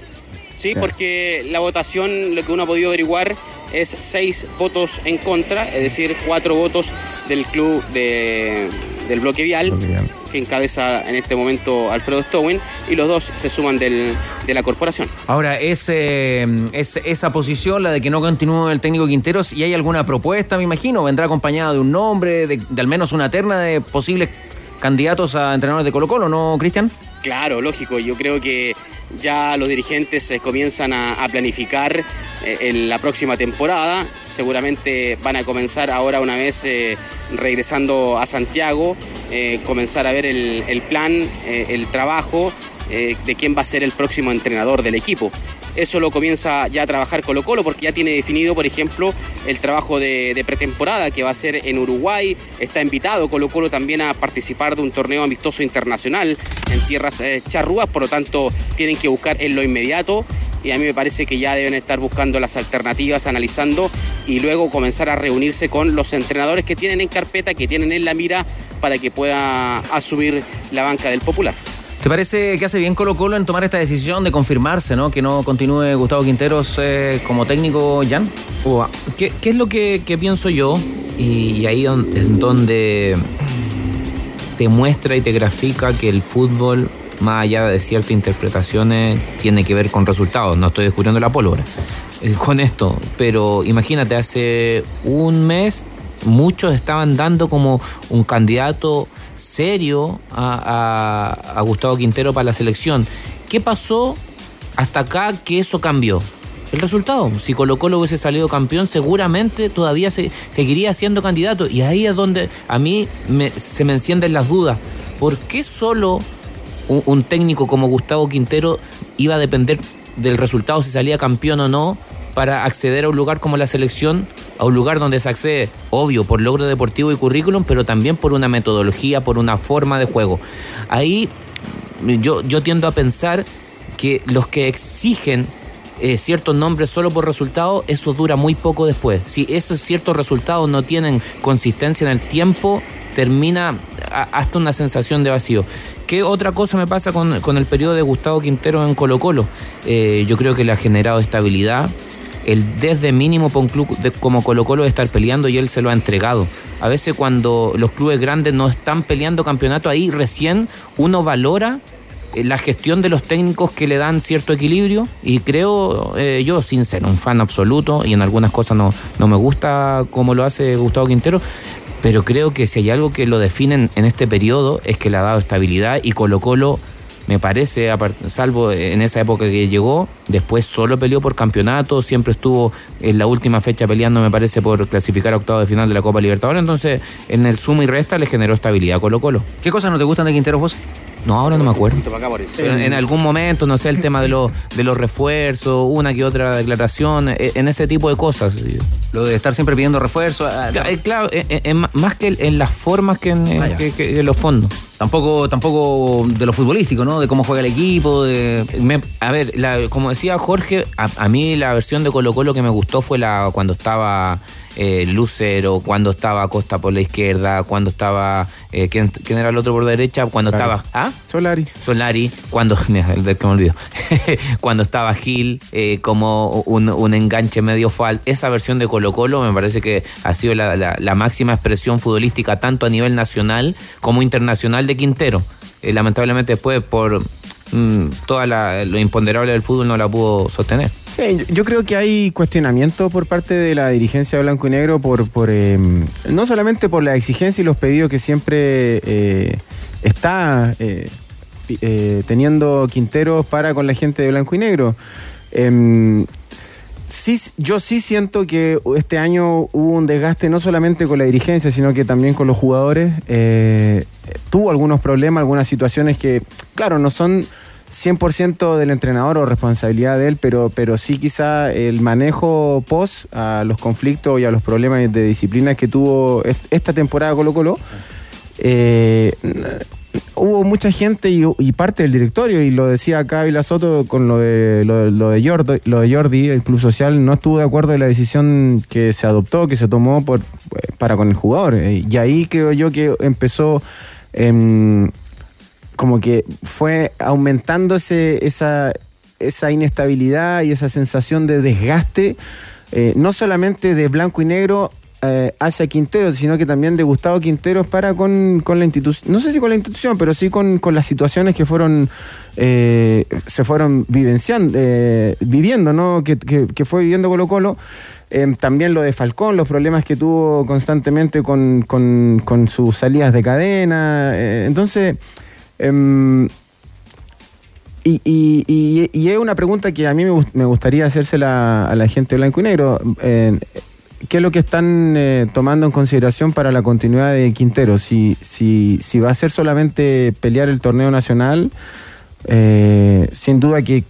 Sí, Ya. porque la votación, lo que uno ha podido averiguar, es seis votos en contra, es decir, cuatro votos del club de- del bloque vial, que encabeza en este momento Alfredo Stowen, y los dos se suman del- de la corporación. Ahora, es, eh, es esa posición, la de que no continúe el técnico Quinteros, y hay alguna propuesta, me imagino, vendrá acompañada de un nombre, de, de al menos una terna de posibles candidatos a entrenadores de Colo Colo, ¿no, Cristian? Claro, lógico. Yo creo que ya los dirigentes eh, comienzan a, planificar eh, en la próxima temporada. Seguramente van a comenzar ahora una vez eh, regresando a Santiago, comenzar a ver el, plan, el trabajo de quién va a ser el próximo entrenador del equipo. Eso lo comienza ya a trabajar Colo Colo porque ya tiene definido, por ejemplo, el trabajo de, pretemporada que va a ser en Uruguay. Está invitado Colo Colo también a participar de un torneo amistoso internacional en tierras eh, charrúas, por lo tanto tienen que buscar en lo inmediato y a mí me parece que ya deben estar buscando las alternativas, analizando y luego comenzar a reunirse con los entrenadores que tienen en carpeta, que tienen en la mira para que pueda asumir la banca del Popular. ¿Te parece que hace bien Colo Colo en tomar esta decisión de confirmarse, ¿no? Que no continúe Gustavo Quinteros eh, como técnico, Jan? ¿Qué, es lo que, pienso yo? Y, ahí es donde te muestra y te grafica que el fútbol, más allá de ciertas interpretaciones, tiene que ver con resultados. No estoy descubriendo la pólvora eh, con esto, pero imagínate, hace un mes muchos estaban dando como un candidato serio a, a- Gustavo Quintero para la selección. ¿Qué pasó hasta acá que eso cambió? El resultado, si Colo Colo hubiese salido campeón, seguramente todavía se, seguiría siendo candidato. Y ahí es donde a mí me- se me encienden las dudas. ¿Por qué solo un técnico como Gustavo Quintero iba a depender del resultado si salía campeón o no para acceder a un lugar como la selección, a un lugar donde se accede, obvio, por logro deportivo y currículum, pero también por una metodología, por una forma de juego. Ahí yo, yo tiendo a pensar que los que exigen eh, ciertos nombres solo por resultado, eso dura muy poco después. Si esos ciertos resultados no tienen consistencia en el tiempo, termina hasta una sensación de vacío. ¿Qué otra cosa me pasa con, con el periodo de Gustavo Quintero en Colo Colo? Eh, yo creo que le ha generado estabilidad. El desde mínimo para un club como Colo Colo de estar peleando y él se lo ha entregado. A veces cuando los clubes grandes no están peleando campeonato, ahí recién uno valora eh, la gestión de los técnicos que le dan cierto equilibrio y creo eh, yo, sin ser un fan absoluto y en algunas cosas no, no me gusta como lo hace Gustavo Quintero, pero creo que si hay algo que lo definen en este periodo es que le ha dado estabilidad y Colo Colo me parece, salvo en esa época que llegó, después solo peleó por campeonato, siempre estuvo en la última fecha peleando, me parece, por clasificar a octavo de final de la Copa Libertadores, entonces en el suma y resta le generó estabilidad a Colo Colo. ¿Qué cosas no te gustan de Quintero vos? No, ahora no me acuerdo. En, en algún momento, no sé, el tema de, los de los refuerzos, una que otra declaración, eh, en ese tipo de cosas. Lo de estar siempre pidiendo refuerzos. ah, Claro, eh, claro, eh, eh, eh, más que en las formas que en, en- Ah, ya. que- que en los fondos. Tampoco, tampoco de lo futbolístico, ¿no? De cómo juega el equipo, de... Me- a ver, la- como decía Jorge, a, a mí la versión de Colo Colo que me gustó fue la cuando estaba eh, Lucero, cuando estaba Costa por la izquierda, cuando estaba... eh, ¿quién, quién era el otro por la derecha? Cuando estaba... ¿Ah? Solari. Solari, cuando... mira, el del que me olvido. cuando estaba Gil, eh, como un, un enganche medio fal. Esa versión de Colo Colo me parece que ha sido la, la- la máxima expresión futbolística tanto a nivel nacional como internacional de Quintero. Eh, lamentablemente después por mm, toda la, lo imponderable del fútbol no la pudo sostener. Sí, yo- creo que hay cuestionamiento por parte de la dirigencia de Blanco y Negro por, por eh, no solamente por la exigencia y los pedidos que siempre eh, está eh, eh, teniendo Quinteros para con la gente de Blanco y Negro. Em, sí, yo sí siento que este año hubo un desgaste no solamente con la dirigencia, sino que también con los jugadores. Tuvo algunos problemas, algunas situaciones que, claro, no son 100% del entrenador o responsabilidad de él, pero, pero sí quizá el manejo post a los conflictos y a los problemas de disciplina que tuvo est- esta temporada Colo Colo. Eh, hubo mucha gente y, parte del directorio, y lo decía acá Vila Soto con lo de, lo, de- Jordi, lo de Jordi, el Club Social, no estuvo de acuerdo en la decisión que se adoptó, que se tomó por, para con el jugador. Eh, Y ahí creo yo que empezó em, como que fue aumentando ese- esa, esa inestabilidad y esa sensación de desgaste, eh, no solamente de blanco y negro eh, hacia Quintero, sino que también de Gustavo Quinteros para con, con la institución, no sé si con la institución, pero sí con, con las situaciones que fueron, eh, se fueron vivenciando, eh, viviendo, ¿no? Que, que- fue viviendo Colo Colo. También lo de Falcón, los problemas que tuvo constantemente con, con- sus salidas de cadena. entonces, em, y, y- y- es una pregunta que a mí me, gust- me gustaría hacérsela a la gente blanco y negro. ¿Qué es lo que están eh, tomando en consideración para la continuidad de Quintero? Si, si, si va a ser solamente pelear el torneo nacional, eh, sin duda que,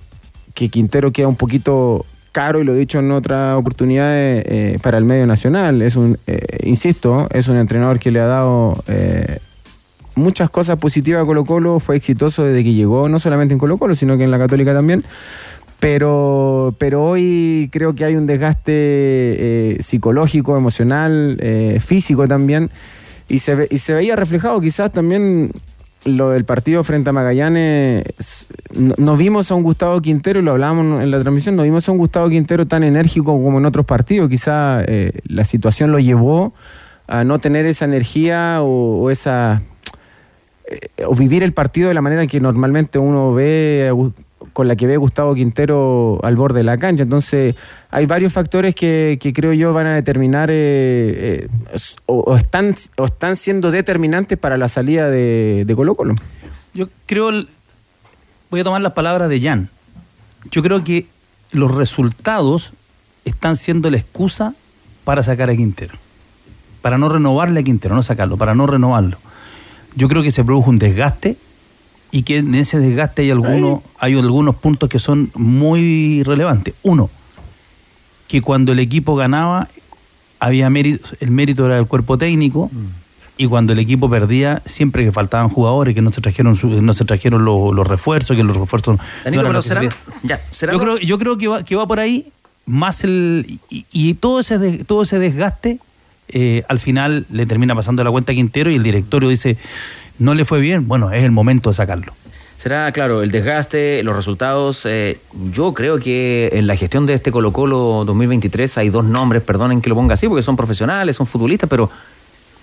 que Quintero queda un poquito caro, y lo he dicho en otras oportunidades, eh, para el medio nacional. Es un, insisto, es un entrenador que le ha dado muchas cosas positivas a Colo Colo, fue exitoso desde que llegó, no solamente en Colo Colo, sino que en la Católica también. Pero, pero hoy creo que hay un desgaste eh, psicológico, emocional, eh, físico también. Y se, y se veía reflejado quizás también lo del partido frente a Magallanes. s- No, no vimos a un Gustavo Quintero, lo hablábamos en la transmisión, no vimos a un Gustavo Quintero tan enérgico como en otros partidos. Quizás eh, la situación lo llevó a no tener esa energía o esa eh, o vivir el partido de la manera que normalmente uno ve Gu- con la que ve Gustavo Quintero al borde de la cancha. Entonces, hay varios factores que, creo yo van a determinar eh, eh, o, están, o están siendo determinantes para la salida de, de Colo Colo. Yo creo, voy a tomar las palabras de Jan. Yo creo que los resultados están siendo la excusa para sacar a Quintero. Para no renovarle a Quintero, no sacarlo, para no renovarlo. Yo creo que se produjo un desgaste y que en ese desgaste hay algunos, hay algunos puntos que son muy relevantes. Uno, que cuando el equipo ganaba, había mérito, el mérito era del cuerpo técnico, y cuando el equipo perdía, siempre que faltaban jugadores, que no se trajeron su- no se trajeron los, los refuerzos, que los refuerzos no Danico, eran pero será- se- ya, será yo creo, yo creo que va, que va por ahí, más el. Y, y todo ese de- todo ese desgaste, eh, al final le termina pasando la cuenta Quintero y el directorio dice, no le fue bien, bueno, es el momento de sacarlo. Será, claro, el desgaste, los resultados. eh, yo creo que en la gestión de este Colo Colo 2023 hay dos nombres, perdonen que lo ponga así, porque son profesionales, son futbolistas, pero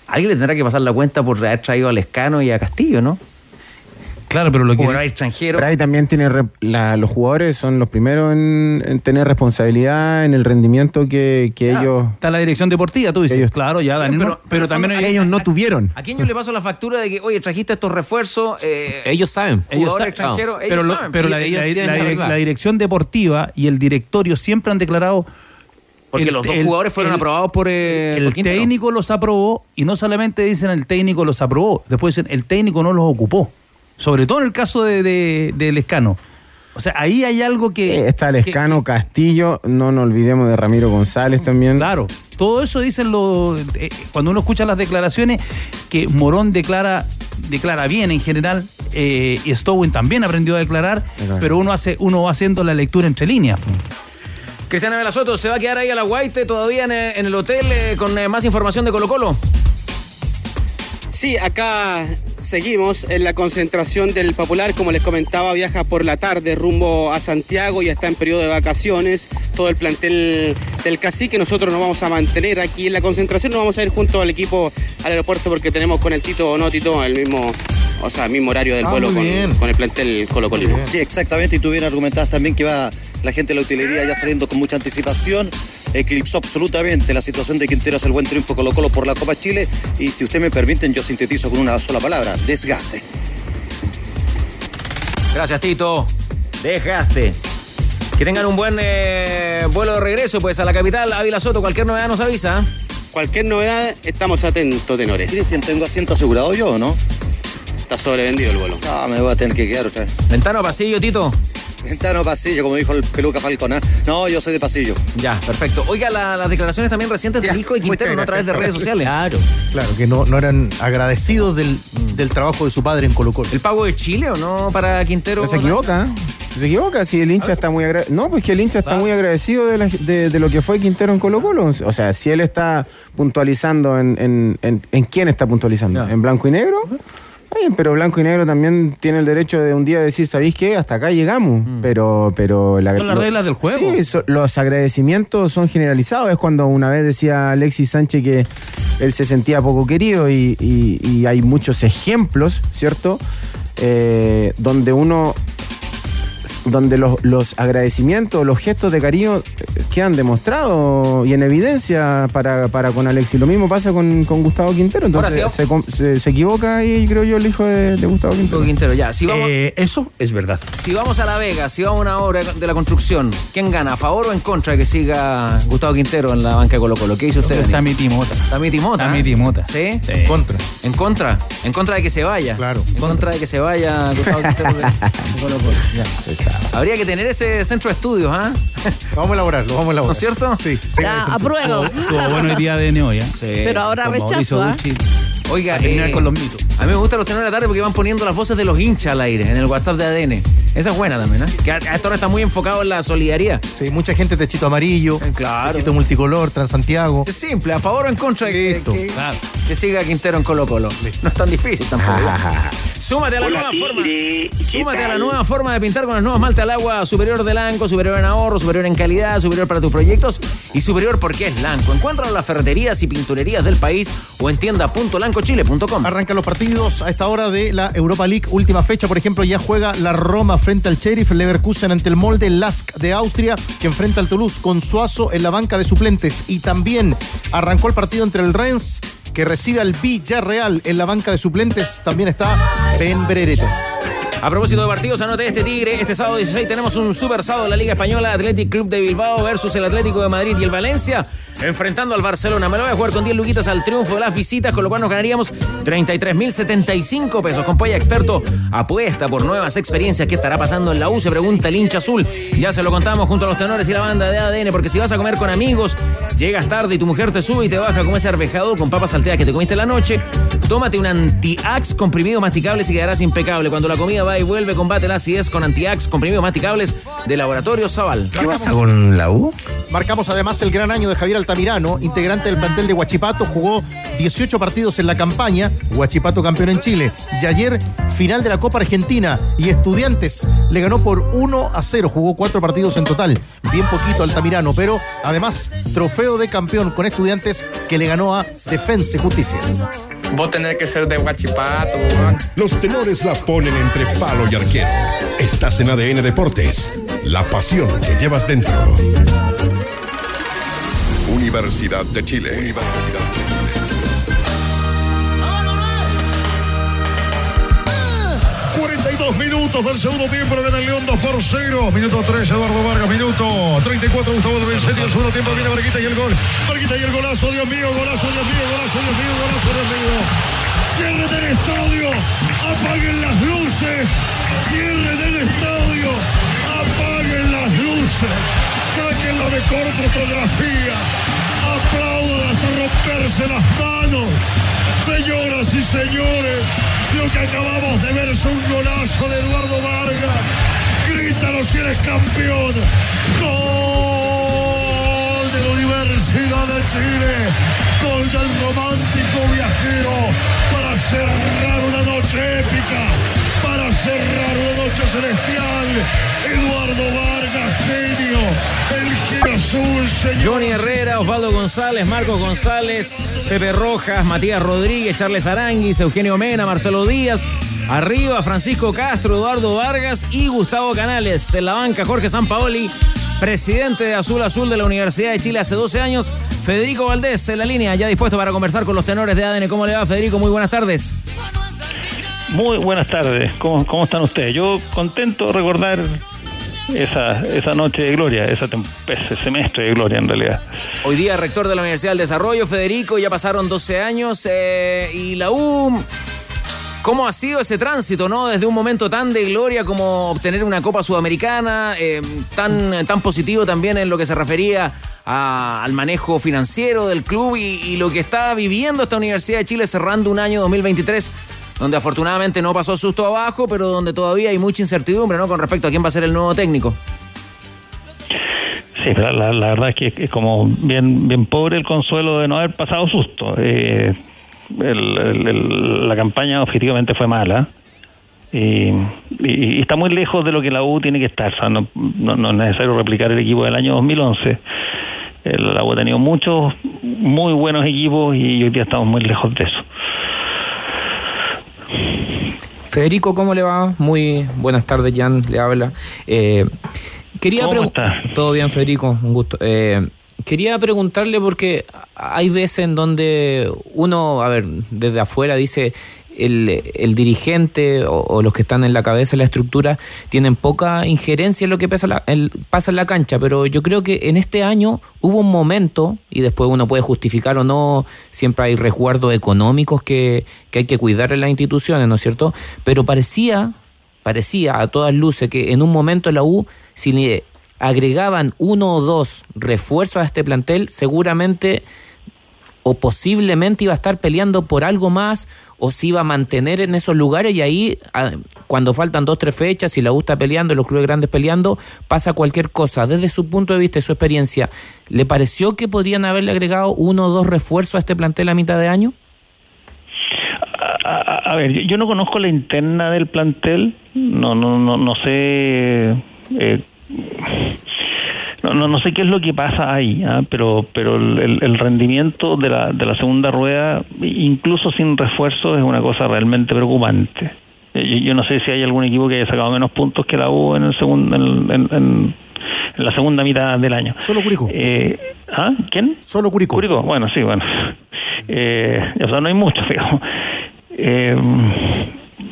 alguien le tendrá que pasar la cuenta por haber traído a Lescano y a Castillo, ¿no? Claro, pero lo que. Jugador extranjero. Pero ahí también tiene re- la- los jugadores son los primeros en, en tener responsabilidad en el rendimiento que, que ellos. Está la dirección deportiva, tú dices. claro, ya, Daniel. Pero- no, pero, también ellos no tuvieron. ¿A quién yo le paso la factura de que, oye, trajiste estos refuerzos? eh, Ellos saben. Jugadores Ellos saben. extranjeros, ellos pero lo- saben. pero la, ellos la- tienen la la direc- verdad. la dirección deportiva y el directorio siempre han declarado. Porque el- los dos el- jugadores fueron el- aprobados por eh, El por técnico los aprobó y no solamente dicen el técnico los aprobó, después dicen el técnico no los ocupó. Sobre todo en el caso de, de, de Lescano. O sea, ahí hay algo que. Eh, Está Lescano, Castillo, no nos olvidemos de Ramiro González también. Claro, todo eso dicen los. eh, cuando uno escucha las declaraciones, que Morón declara, declara bien en general, eh, y Stowin también aprendió a declarar, Exacto. pero uno hace, uno va haciendo la lectura entre líneas. Cristiana Velasoto se va a quedar ahí a la Guaite todavía en, en el hotel eh, con eh, más información de Colo Colo. Sí, acá seguimos en la concentración del Popular. Como les comentaba, viaja por la tarde rumbo a Santiago y está en periodo de vacaciones. Todo el plantel del Cacique. Nosotros nos vamos a mantener aquí en la concentración. Nos vamos a ir junto al equipo al aeropuerto porque tenemos con el Tito o no Tito el mismo, o sea, mismo horario del Ah, vuelo con el plantel Colo Colino. Sí, exactamente. Y tú bien argumentabas también que va la gente de la utilería ya saliendo con mucha anticipación. Eclipsó absolutamente la situación de Quintero hace el buen triunfo Colo Colo por la Copa Chile. Y si ustedes me permiten, yo sintetizo con una sola palabra, desgaste. Gracias, Tito. Dejaste. Que tengan un buen eh, vuelo de regreso, pues, a la capital, Ávila Soto. Cualquier novedad nos avisa. Cualquier novedad, estamos atentos, tenores. Cristian, ¿tengo asiento asegurado yo o no? Está sobrevendido el vuelo. Ah, me voy a tener que quedar otra vez. Ventana o pasillo, Tito. Ventana o pasillo, como dijo el peluca Falcón. ¿ah? No, yo soy de pasillo. Ya, perfecto. Oiga, la- las declaraciones también recientes del hijo de Quintero, no a través de redes sociales. Claro. Claro, que no, no eran agradecidos del, del trabajo de su padre en Colo Colo. ¿El pago de Chile o no para Quintero? Pero se equivoca. Se equivoca si el hincha está muy agradecido. No, pues que el hincha está muy agradecido de, la- de- de lo que fue Quintero en Colo Colo. O sea, si él está puntualizando en, en, en, ¿en quién está puntualizando, en blanco y negro. Bien, pero blanco y negro también tiene el derecho de un día decir, ¿sabéis qué? Hasta acá llegamos. Pero, pero la- Son las lo- reglas del juego. Sí, so- los agradecimientos son generalizados. Es cuando una vez decía Alexis Sánchez que él se sentía poco querido y, y- y hay muchos ejemplos, ¿cierto? Eh, donde uno donde los, los agradecimientos, los gestos de cariño eh, quedan demostrados y en evidencia para, para con Alexis. Lo mismo pasa con, con Gustavo Quintero. Entonces Ahora sí, se, se- se equivoca ahí, creo yo, el hijo de, de Gustavo Quintero. Quintero, ya. Si vamos, Eh, eso es verdad. si vamos a La Vega, si vamos a una obra de la construcción, ¿quién gana? ¿A favor o en contra de que siga Gustavo Quintero en la banca de Colo Colo? ¿Qué dice usted? Está mi timota. Está mi timota. Está ¿eh? mi timota. ¿Sí? Contra. En contra. En contra de que se vaya. Claro. En contra de que se vaya Gustavo Quintero de, de Colo Colo. Ya. Habría que tener ese centro de estudios, ¿ah? Vamos a elaborar, lo vamos a elaborar. ¿No es cierto? Sí. Ya, apruebo. Estuvo bueno el día de Neo, ¿ya? Pero ahora Con rechazo, ¿ah? Oiga, A terminar eh, con los mitos. A mí me gustan los tenores de la tarde porque van poniendo las voces de los hinchas al aire en el WhatsApp de ADN. Esa es buena también, ¿eh? Que a, a esta hora está muy enfocado en la solidaridad. Sí, mucha gente techito amarillo, claro. techito multicolor, Transantiago. Es simple, a favor o en contra de que, Listo. que- que siga Quintero en Colo Colo. No es tan difícil tampoco. Súmate a la nueva forma. Súmate a la nueva forma de pintar con los nuevos malte al agua superior de Lanco, superior en ahorro, superior en calidad, superior para tus proyectos y superior porque es Lanco. Encuéntralo en las ferreterías y pinturerías del país o en tienda.lancochile.com. Arrancan los partidos a esta hora de la Europa League. Última fecha, por ejemplo, ya juega la Roma frente al Sheriff, Leverkusen ante el Molde, Lask de Austria, que enfrenta al Toulouse con Suazo en la banca de suplentes. Y también arrancó el partido entre el Rennes, que recibe al Villarreal en la banca de suplentes. También está Ben Bererete. A propósito de partidos, anote este Tigre. Este sábado 16 tenemos un super sábado en la Liga Española, Athletic Club de Bilbao versus el Atlético de Madrid y el Valencia, enfrentando al Barcelona. Me lo voy a jugar con 10 luquitas al triunfo de las visitas, con lo cual nos ganaríamos 33.075 pesos. Con Polla Experto, apuesta por nuevas experiencias. ¿Qué estará pasando en la U? Se pregunta el hincha azul. Ya se lo contamos junto a los tenores y la banda de ADN, porque si vas a comer con amigos, llegas tarde y tu mujer te sube y te baja como ese arvejado con papas salteadas que te comiste la noche, tómate un anti-ax comprimido masticable y quedarás impecable. Cuando la comida va y vuelve, combate la acidez con anti-ax comprimidos masticables de Laboratorio Zaval. ¿Qué pasa con la U? Marcamos además el gran año de Javier Altamirano, integrante del plantel de Huachipato, jugó 18 partidos en la campaña, Huachipato campeón en Chile, y ayer final de la Copa Argentina y Estudiantes le ganó por 1 a 0, jugó cuatro partidos en total, bien poquito Altamirano, pero además trofeo de campeón con Estudiantes que le ganó a Defensa y Justicia. Vos tenés que ser de Huachipato, Los tenores la ponen entre palo y arquero. Estás en ADN Deportes. La pasión que llevas dentro. Universidad de Chile. 42 minutos del segundo tiempo, gana el León 2 por 0. Minuto 3, Eduardo Vargas. Minuto 34, Gustavo Lorenzetti. El segundo tiempo viene Marquita y el gol. Marquita y el golazo, Dios mío, golazo, Dios mío, golazo, Dios mío, golazo, Dios mío. Cierre del estadio, apaguen las luces. Cierre del estadio, apaguen las luces. Sáquenlo de fotografía. Aplaudan hasta romperse las manos. Señoras y señores, lo que acabamos de ver es un golazo de Eduardo Vargas. Grítalo si eres campeón. Gol de la Universidad de Chile. Gol del romántico viajero para cerrar una noche épica. Cerrar una noche celestial. Eduardo Vargas, genio. El azul, señor. Johnny Herrera, Osvaldo González, Marcos González, Pepe Rojas, Matías Rodríguez, Charles Aranguis, Eugenio Mena, Marcelo Díaz. Arriba, Francisco Castro, Eduardo Vargas y Gustavo Canales. En la banca, Jorge Sampaoli, presidente de Azul Azul de la Universidad de Chile hace 12 años. Federico Valdés en la línea, ya dispuesto para conversar con los tenores de ADN. ¿Cómo le va, Federico? Muy buenas tardes. Muy buenas tardes, ¿cómo, cómo están ustedes? Yo contento de recordar esa, esa noche de gloria, esa ese semestre de gloria en realidad. Hoy día rector de la Universidad del Desarrollo, Federico, ya pasaron 12 años eh, y la U... ¿Cómo ha sido ese tránsito, no? Desde un momento tan de gloria como obtener una Copa Sudamericana, eh, tan, tan positivo también en lo que se refería al manejo financiero del club y, y lo que está viviendo esta Universidad de Chile cerrando un año 2023 donde afortunadamente no pasó susto abajo, pero donde todavía hay mucha incertidumbre, ¿no? Con respecto a quién va a ser el nuevo técnico. Sí, la, verdad es que es como bien, bien pobre el consuelo de no haber pasado susto. Eh, el- la campaña objetivamente fue mala. Y, y- y está muy lejos de lo que la U tiene que estar. No, no- no es necesario replicar el equipo del año 2011. El- La U ha tenido muchos muy buenos equipos y hoy día estamos muy lejos de eso. Federico, ¿cómo le va? Muy buenas tardes, Jan, le habla. Eh, quería ¿Cómo está? Todo bien, Federico, un gusto. Eh, quería preguntarle porque hay veces en donde uno, a ver, desde afuera dice el, dirigente o, o los que están en la cabeza de la estructura tienen poca injerencia en lo que pasa, la- el- pasa en la cancha, pero yo creo que en este año hubo un momento, y después uno puede justificar o no, siempre hay resguardos económicos que, que hay que cuidar en las instituciones, ¿no es cierto? Pero parecía, parecía a todas luces que en un momento la U, si le agregaban uno o dos refuerzos a este plantel, seguramente o posiblemente iba a estar peleando por algo más o se iba a mantener en esos lugares y ahí ah, cuando faltan dos tres fechas y la está peleando los clubes grandes peleando pasa cualquier cosa desde su punto de vista y su experiencia ¿le pareció que podrían haberle agregado uno o dos refuerzos a este plantel a mitad de año? A, ver, yo- yo no conozco la interna del plantel, no no no, no sé eh, no, no, no sé qué es lo que pasa ahí, ¿ah? pero pero el, el rendimiento de la, de la segunda rueda, incluso sin refuerzos, es una cosa realmente preocupante. Eh, Yo, yo no sé si hay algún equipo que haya sacado menos puntos que la U en el segundo en, en- en- en la segunda mitad del año. Solo Curicó. Eh, ¿Ah? ¿Quién? Solo Curicó. Curicó, bueno, sí, bueno. Eh, o sea, no hay muchos, digamos. Eh,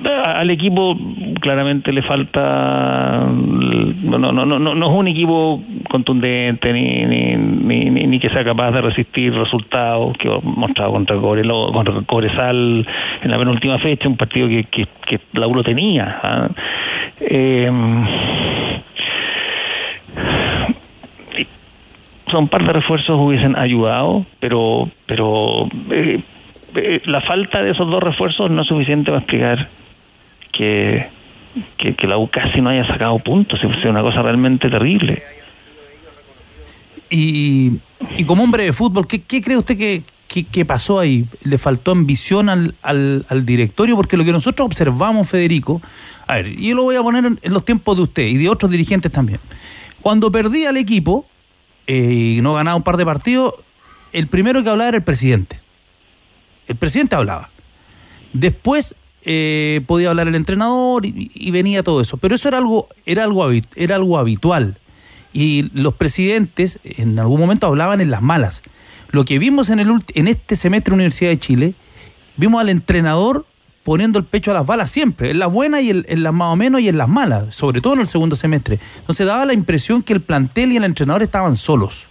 al equipo claramente le falta no no no no, no es un equipo contundente ni ni, ni, ni- que sea capaz de resistir resultados que ha mostrado contra contra Cobresal en la penúltima fecha un partido que que, que la U lo tenía. Eh, son un par de refuerzos hubiesen ayudado, pero pero eh, eh, la falta de esos dos refuerzos no es suficiente para explicar que, que, que la U casi no haya sacado puntos, es una cosa realmente terrible. Y, y como hombre de fútbol, ¿qué, qué cree usted que, que- pasó ahí? ¿Le faltó ambición al, al, al directorio? Porque lo que nosotros observamos, Federico, a ver, yo lo voy a poner en, los tiempos de usted y de otros dirigentes también. Cuando perdía el equipo eh, y no ganaba un par de partidos, el primero que hablaba era el presidente. El presidente hablaba. Después eh, podía hablar el entrenador y, venía todo eso. Pero eso era algo, era algo, era algo habitual. Y los presidentes en algún momento hablaban en las malas. Lo que vimos en, el, en este semestre de Universidad de Chile, vimos al entrenador poniendo el pecho a las balas siempre, en las buenas y en las más o menos y en las malas, sobre todo en el segundo semestre. Entonces daba la impresión que el plantel y el entrenador estaban solos.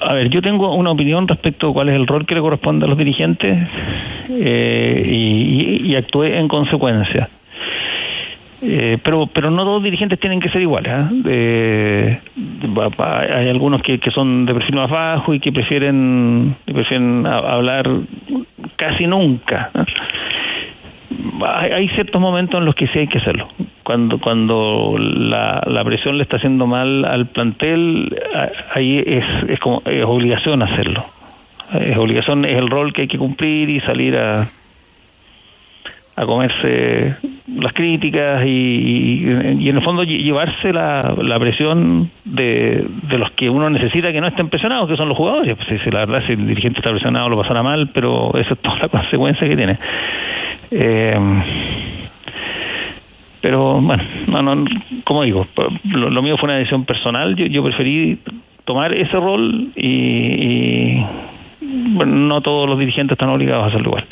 A ver, yo tengo una opinión respecto a cuál es el rol que le corresponde a los dirigentes eh, y, y- actué en consecuencia. Eh, pero pero no todos los dirigentes tienen que ser iguales. ¿ah? Eh, va- hay algunos que, que son de perfil más bajo y que prefieren prefieren hablar casi nunca. Hay, ciertos momentos en los que sí hay que hacerlo. Cuando cuando la, la presión le está haciendo mal al plantel, ahí es, es como es obligación hacerlo. Es obligación, es el rol que hay que cumplir y salir a a comerse las críticas y, y- en el fondo lle- llevarse la, la presión de, de los que uno necesita que no estén presionados, que son los jugadores. Pues, si la verdad, si el dirigente está presionado, lo pasará mal, pero esa es toda la consecuencia que tiene. Eh, pero bueno, no, no, como digo, lo, lo mío fue una decisión personal. Yo, yo preferí tomar ese rol y, bueno, no todos los dirigentes están obligados a hacerlo igual.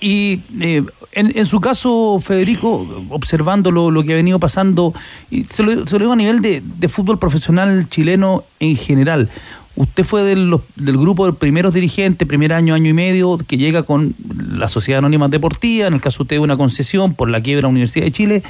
Y eh, en, en su caso, Federico, observando lo, que ha venido pasando, y se lo, se lo digo a nivel de, de fútbol profesional chileno en general. Usted fue de los- del grupo de primeros dirigentes, primer año, año y medio, que llega con la Sociedad Anónima Deportiva, en el caso de usted una concesión por la quiebra de la Universidad de Chile,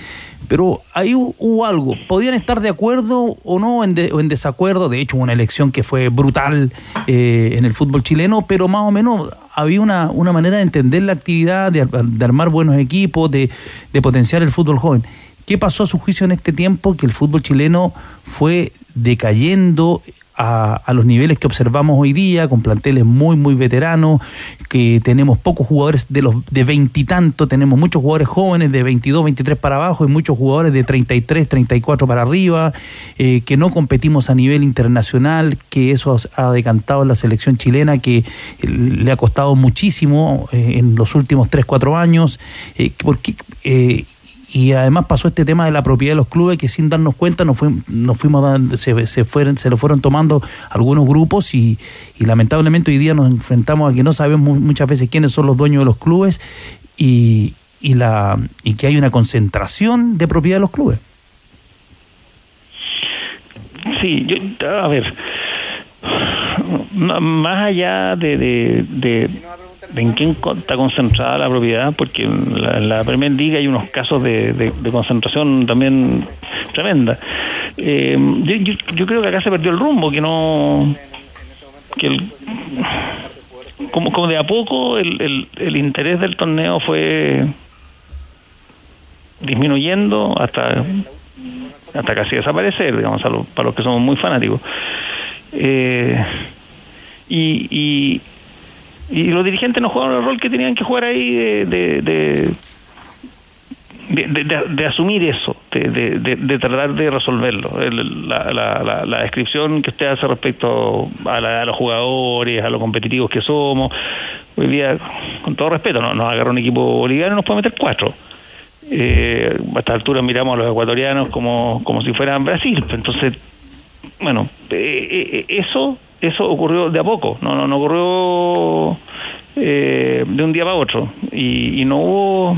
pero ahí hu- hubo algo. ¿Podían estar de acuerdo o no en, de- o en desacuerdo? De hecho, una elección que fue brutal eh, en el fútbol chileno, pero más o menos había una, una manera de entender la actividad, de, de armar buenos equipos, de, de potenciar el fútbol joven. ¿Qué pasó a su juicio en este tiempo que el fútbol chileno fue decayendo a, a los niveles que observamos hoy día, con planteles muy, muy veteranos, que tenemos pocos jugadores de los de veintitantos, tenemos muchos jugadores jóvenes de 22, 23 para abajo y muchos jugadores de 33, 34 para arriba, eh, que no competimos a nivel internacional, que eso ha decantado la selección chilena, que eh, le ha costado muchísimo eh, en los últimos 3, 4 años, eh, porque... y además pasó este tema de la propiedad de los clubes que sin darnos cuenta nos, fuim- nos fuimos se, se fueron se lo fueron tomando algunos grupos y, y lamentablemente hoy día nos enfrentamos a que no sabemos mu- muchas veces quiénes son los dueños de los clubes y, y la y que hay una concentración de propiedad de los clubes. Sí, yo, a ver, más allá de, de, de en quién está concentrada la propiedad, porque en la, en la Premier League hay unos casos de, de- concentración también tremenda. Eh, yo, creo que acá se perdió el rumbo, que no. que el, como, como de a poco el, el, el interés del torneo fue disminuyendo hasta hasta casi desaparecer, digamos, a lo- para los que somos muy fanáticos. Eh, y, y los dirigentes no jugaron el rol que tenían que jugar ahí de, de, asumir eso, de, de- tratar de resolverlo. La, la, la, la descripción que usted hace respecto a, la- a los jugadores, a lo competitivos que somos, hoy día, con todo respeto, no, nos agarra un equipo boliviano y nos puede meter cuatro eh, a esta altura miramos a los ecuatorianos como, como si fueran Brasil. Entonces, bueno, eh, eh, eso eso ocurrió de a poco, no, no, no ocurrió eh, de un día para otro. Y, y no hubo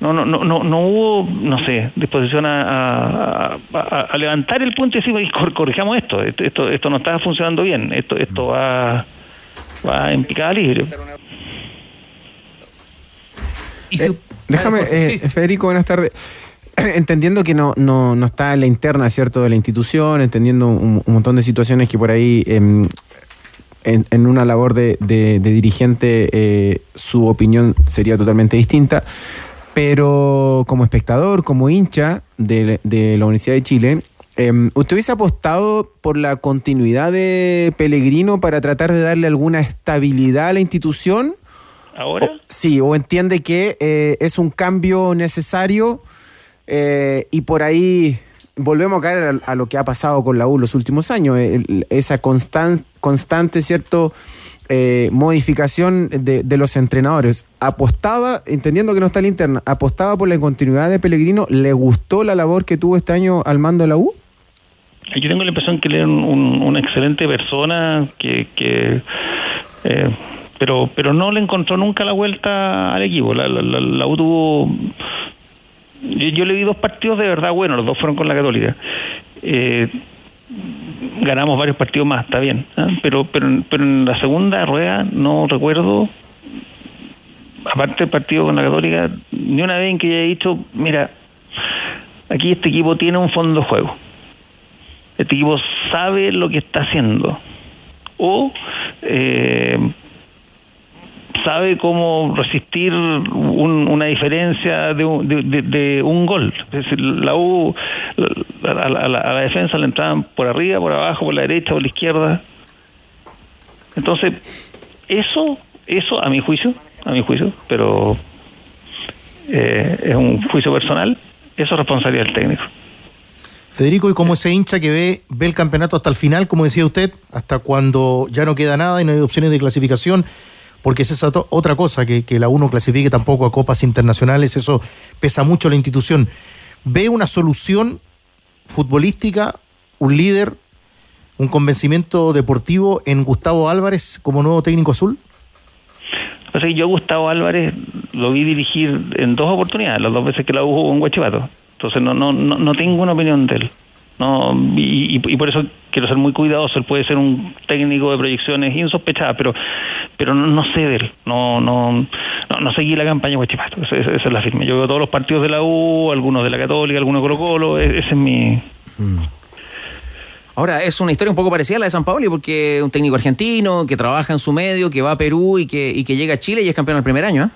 no, no, no, no, no hubo, no sé, disposición a, a, a- a levantar el punto y decir, "Oye, cor- corrijamos esto, esto, esto, esto no está funcionando bien, esto, esto va, va en picada libre. Eh, déjame, eh, Federico, buenas tardes. Entendiendo que no, no, no está en la interna, ¿cierto?, de la institución, entendiendo un, un montón de situaciones que por ahí, em, en, en una labor de, de- de dirigente, eh, su opinión sería totalmente distinta. Pero como espectador, como hincha de, de la Universidad de Chile, em, ¿usted hubiese apostado por la continuidad de Pellegrino para tratar de darle alguna estabilidad a la institución? ¿Ahora? O- sí, o entiende que eh, es un cambio necesario eh, y por ahí volvemos a caer a, lo que ha pasado con la U los últimos años, el- esa constan- constante, ¿cierto? eh, modificación de, los entrenadores. Apostaba, entendiendo que no está la interna, apostaba por la continuidad de Pellegrino. ¿Le gustó la labor que tuvo este año al mando de la U? Yo tengo la impresión que él un- una excelente persona, que, que eh, pero pero no le encontró nunca la vuelta al equipo. La U tuvo... Yo, yo le vi dos partidos de verdad buenos, los dos fueron con la Católica. Eh, ganamos varios partidos más, está bien. ¿ah? Pero, pero, pero en la segunda rueda no recuerdo, aparte del partido con la Católica, ni una vez en que haya dicho, mira, aquí este equipo tiene un fondo de juego. Este equipo sabe lo que está haciendo. O eh, sabe cómo resistir un- una diferencia de un, de, un gol. Es decir, la U, la- a la, a la- a la defensa le entraban por arriba, por abajo, por la derecha, por la izquierda. Entonces, eso, eso a mi juicio, a mi juicio, pero eh, es un juicio personal, eso es responsabilidad del técnico. Federico, y como ese hincha que ve, ve el campeonato hasta el final, como decía usted, hasta cuando ya no queda nada y no hay opciones de clasificación, porque esa es otra- cosa, que, que la uno clasifique tampoco a copas internacionales, eso pesa mucho la institución. ¿Ve una solución futbolística, un líder, un convencimiento deportivo en Gustavo Álvarez como nuevo técnico azul? O sea, yo Gustavo Álvarez lo vi dirigir en dos oportunidades, las dos veces que la jugó en Huachipato. Entonces no, no, no, no tengo una opinión de él. No, y, y- y por eso quiero ser muy cuidadoso. Él puede ser un técnico de proyecciones insospechadas, pero pero no, no sé de él. No, no, no, no seguí la campaña Huachipato. Esa, esa- esa es la firme. Yo veo todos los partidos de la U, algunos de la Católica, algunos de Colo Colo. e- Ese es mi... Ahora, es una historia un poco parecida a la de San Paoli, porque un técnico argentino que trabaja en su medio, que va a Perú y que, y que llega a Chile y es campeón el primer año. ¿eh?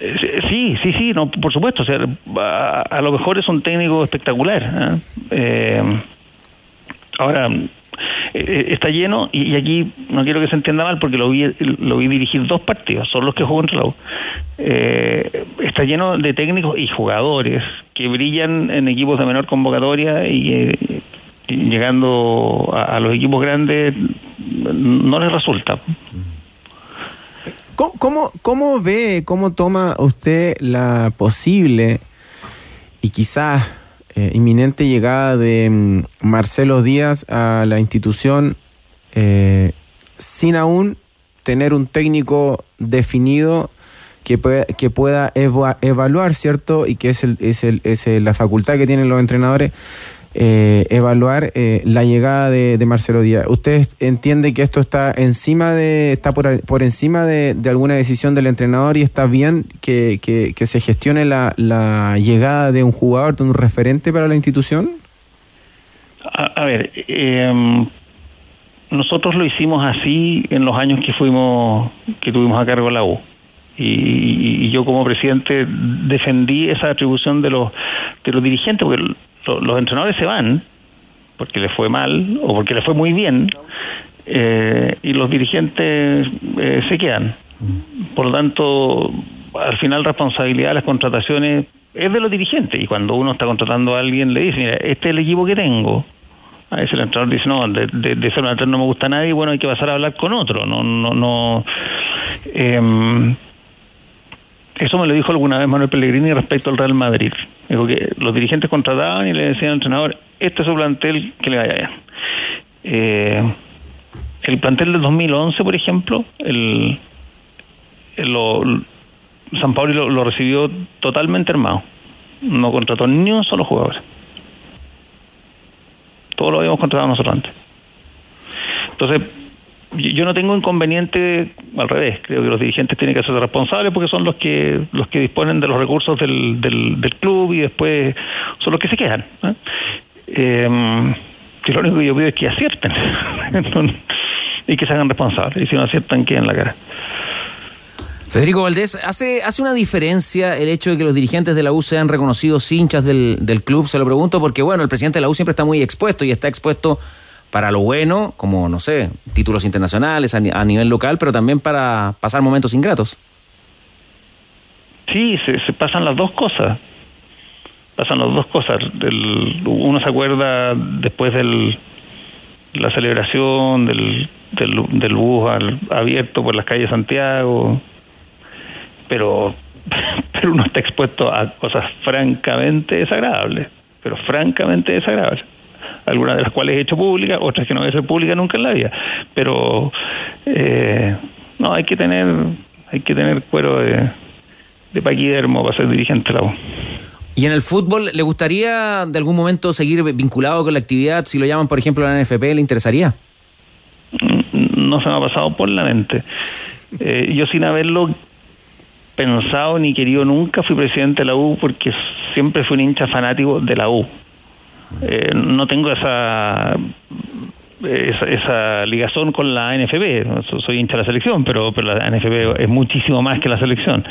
Eh, Sí, sí, sí, no, por supuesto. O sea, a, a lo mejor es un técnico espectacular. ¿eh? Eh, ahora, eh, está lleno, y, aquí no quiero que se entienda mal porque lo vi, lo vi dirigir dos partidos, son los que jugó contra la. Eh, está lleno de técnicos y jugadores que brillan en equipos de menor convocatoria y, eh, y llegando a, los equipos grandes no les resulta. ¿Cómo, cómo, cómo ve, cómo toma usted la posible y quizás eh, inminente llegada de mm, Marcelo Díaz a la institución eh, sin aún tener un técnico definido que, pueda- que pueda eva- evaluar, ¿cierto? Y que es, el, es, el, es el- la facultad que tienen los entrenadores, eh, evaluar eh, la llegada de, Marcelo Díaz. ¿Usted entiende que esto está encima de, está por, por encima de, alguna decisión del entrenador y está bien que, que- se gestione la, la llegada de un jugador, de un referente para la institución? A, ver, eh, nosotros lo hicimos así en los años que fuimos, que tuvimos a cargo la U. Y, y- yo como presidente defendí esa atribución de los, de los dirigentes, porque lo- los entrenadores se van porque les fue mal o porque les fue muy bien, eh, y los dirigentes eh, se quedan. Por lo tanto, al final responsabilidad de las contrataciones es de los dirigentes, y cuando uno está contratando a alguien le dice, mira, este es el equipo que tengo, a veces el entrenador dice, no, de, de, de no me gusta nadie, bueno, hay que pasar a hablar con otro. No, no, no. em, eso me lo dijo alguna vez Manuel Pellegrini respecto al Real Madrid. Dijo que los dirigentes contrataban y le decían al entrenador, este es su plantel, que le vaya bien. Eh, el plantel del 2011, por ejemplo, el, el- lo- San Pauli lo, lo recibió totalmente armado. No contrató ni un solo jugador. Todo lo habíamos contratado nosotros antes. Entonces, yo no tengo inconveniente al revés. Creo que los dirigentes tienen que ser responsables porque son los que los que disponen de los recursos del, del, del club y después son los que se quedan. ¿eh? Eh, que lo único que yo pido es que acierten y que se hagan responsables. Y si no aciertan, queden la cara. Federico Valdés, ¿hace, ¿hace una diferencia el hecho de que los dirigentes de la U sean reconocidos hinchas del, del club? Se lo pregunto porque, bueno, el presidente de la U siempre está muy expuesto y está expuesto para lo bueno, como, no sé, títulos internacionales a, ni- a nivel local, pero también para pasar momentos ingratos. Sí, se, se pasan las dos cosas. Pasan las dos cosas. Uno se acuerda después del la celebración del, del, bus al- abierto por las calles de Santiago, pero, pero uno está expuesto a cosas francamente desagradables, pero francamente desagradables. Algunas de las cuales he hecho públicas, otras que no voy a hacer públicas nunca en la vida. Pero eh, no, hay que tener, hay que tener cuero de, de paquidermo para ser dirigente de la U. ¿Y en el fútbol le gustaría de algún momento seguir vinculado con la actividad? Si lo llaman, por ejemplo, a la NFP, ¿le interesaría? no se me ha pasado por la mente. Eh, yo sin haberlo pensado ni querido nunca fui presidente de la U porque siempre fui un hincha fanático de la U. Eh, no tengo esa, esa esa ligazón con la NFB. So- Soy hincha de la selección, pero, pero la NFB es muchísimo más que la selección.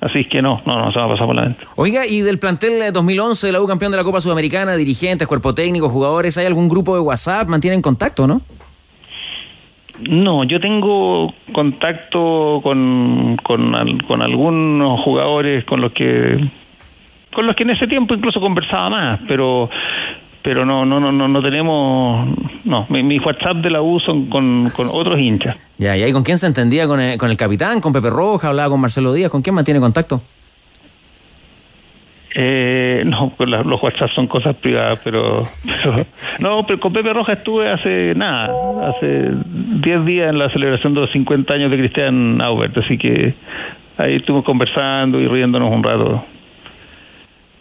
Así es que no, no, no se me ha pasado por la mente. Oiga, y del plantel de 2011 de la U campeón de la Copa Sudamericana, dirigentes, cuerpo técnico, jugadores, ¿hay algún grupo de WhatsApp? ¿Mantienen contacto, no? No, yo tengo contacto con, con, con algunos jugadores con los que con los que en ese tiempo incluso conversaba más, pero pero no no no no, no tenemos no, mi, mi WhatsApp de la U son con, con otros hinchas. Ya, ¿y ahí con quién se entendía? ¿Con el, con el capitán? ¿Con Pepe Roja? ¿Hablaba con Marcelo Díaz? ¿Con quién mantiene contacto? Eh, no, pues la- los WhatsApp son cosas privadas, pero, pero- no, pero con Pepe Roja estuve hace nada, hace 10 días en la celebración de los 50 años de Cristian Aubert, así que ahí estuvimos conversando y riéndonos un rato.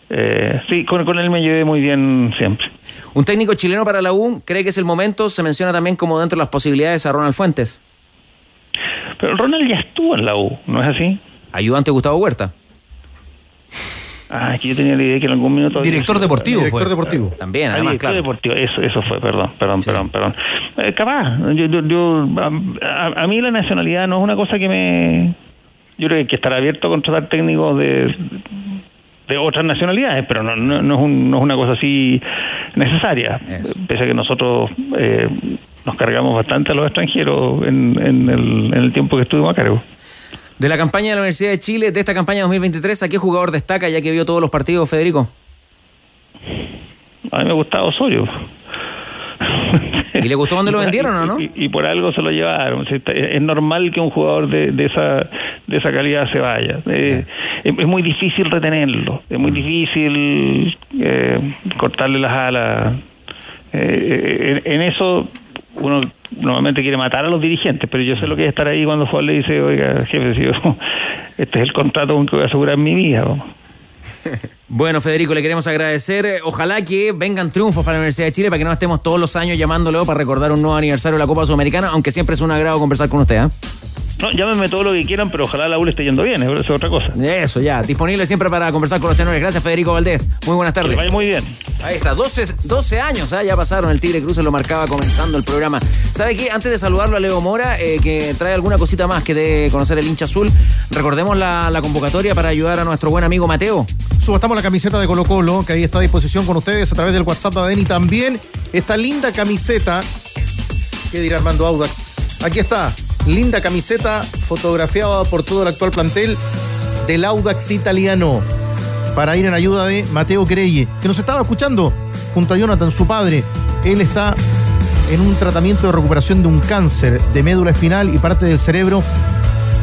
Eh, sí, con, con él me llevé muy bien siempre. Un técnico chileno para la U, ¿cree que es el momento? Se menciona también como dentro de las posibilidades a Ronald Fuentes. Pero Ronald ya estuvo en la U, ¿no es así? Ayudante Gustavo Huerta. Ah, es que yo tenía la idea de que en algún minuto... Director deportivo Director fue. deportivo. También, Ah, además, director claro. deportivo, eso, eso fue, perdón, perdón, perdón, perdón, perdón. Eh, capaz, yo, yo, yo- a, a- a mí la nacionalidad no es una cosa que me... Yo creo que hay que estar abierto a contratar técnicos de, de otras nacionalidades, pero no, no, no es, un- no es una cosa así necesaria. Pese a que nosotros eh, nos cargamos bastante a los extranjeros en, en el, en el tiempo que estuvimos a cargo. De la campaña de la Universidad de Chile, de esta campaña 2023, ¿a qué jugador destaca ya que vio todos los partidos, Federico? A mí me gustaba Osorio. ¿Y le gustó dónde lo vendieron o no? Y, y por algo se lo llevaron. Es normal que un jugador de, de esa de esa calidad se vaya. Eh, es, es muy difícil retenerlo. Es Mm. muy difícil eh, cortarle las alas. Eh, en, en eso uno normalmente quiere matar a los dirigentes, pero yo sé lo que es estar ahí cuando Juan le dice, oiga, jefe, si yo- este es el contrato con que voy a asegurar mi vida. vamos". Bueno, Federico, le queremos agradecer. Ojalá que vengan triunfos para la Universidad de Chile para que no estemos todos los años llamándolo para recordar un nuevo aniversario de la Copa Sudamericana, aunque siempre es un agrado conversar con usted. ¿eh? No, llámenme todo lo que quieran, pero ojalá la U le esté yendo bien, eso es otra cosa. Eso, ya. Disponible siempre para conversar con los tenores. Gracias, Federico Valdés. Muy buenas tardes. vaya muy bien. Ahí está, 12, 12 años, ¿ah? ya pasaron. El Tigre Cruces lo marcaba comenzando el programa. ¿Sabe qué? Antes de saludarlo a Leo Mora, eh, que trae alguna cosita más que de conocer el hincha azul, recordemos la, la convocatoria para ayudar a nuestro buen amigo Mateo. Subastamos la camiseta de Colo Colo, que ahí está a disposición con ustedes a través del WhatsApp de Adeni. También esta linda camiseta, ¿qué dirá Armando Audax? Aquí está, linda camiseta fotografiada por todo el actual plantel del Audax italiano. Para ir en ayuda de Mateo Creye, que nos estaba escuchando junto a Jonathan, su padre. Él está en un tratamiento de recuperación de un cáncer de médula espinal y parte del cerebro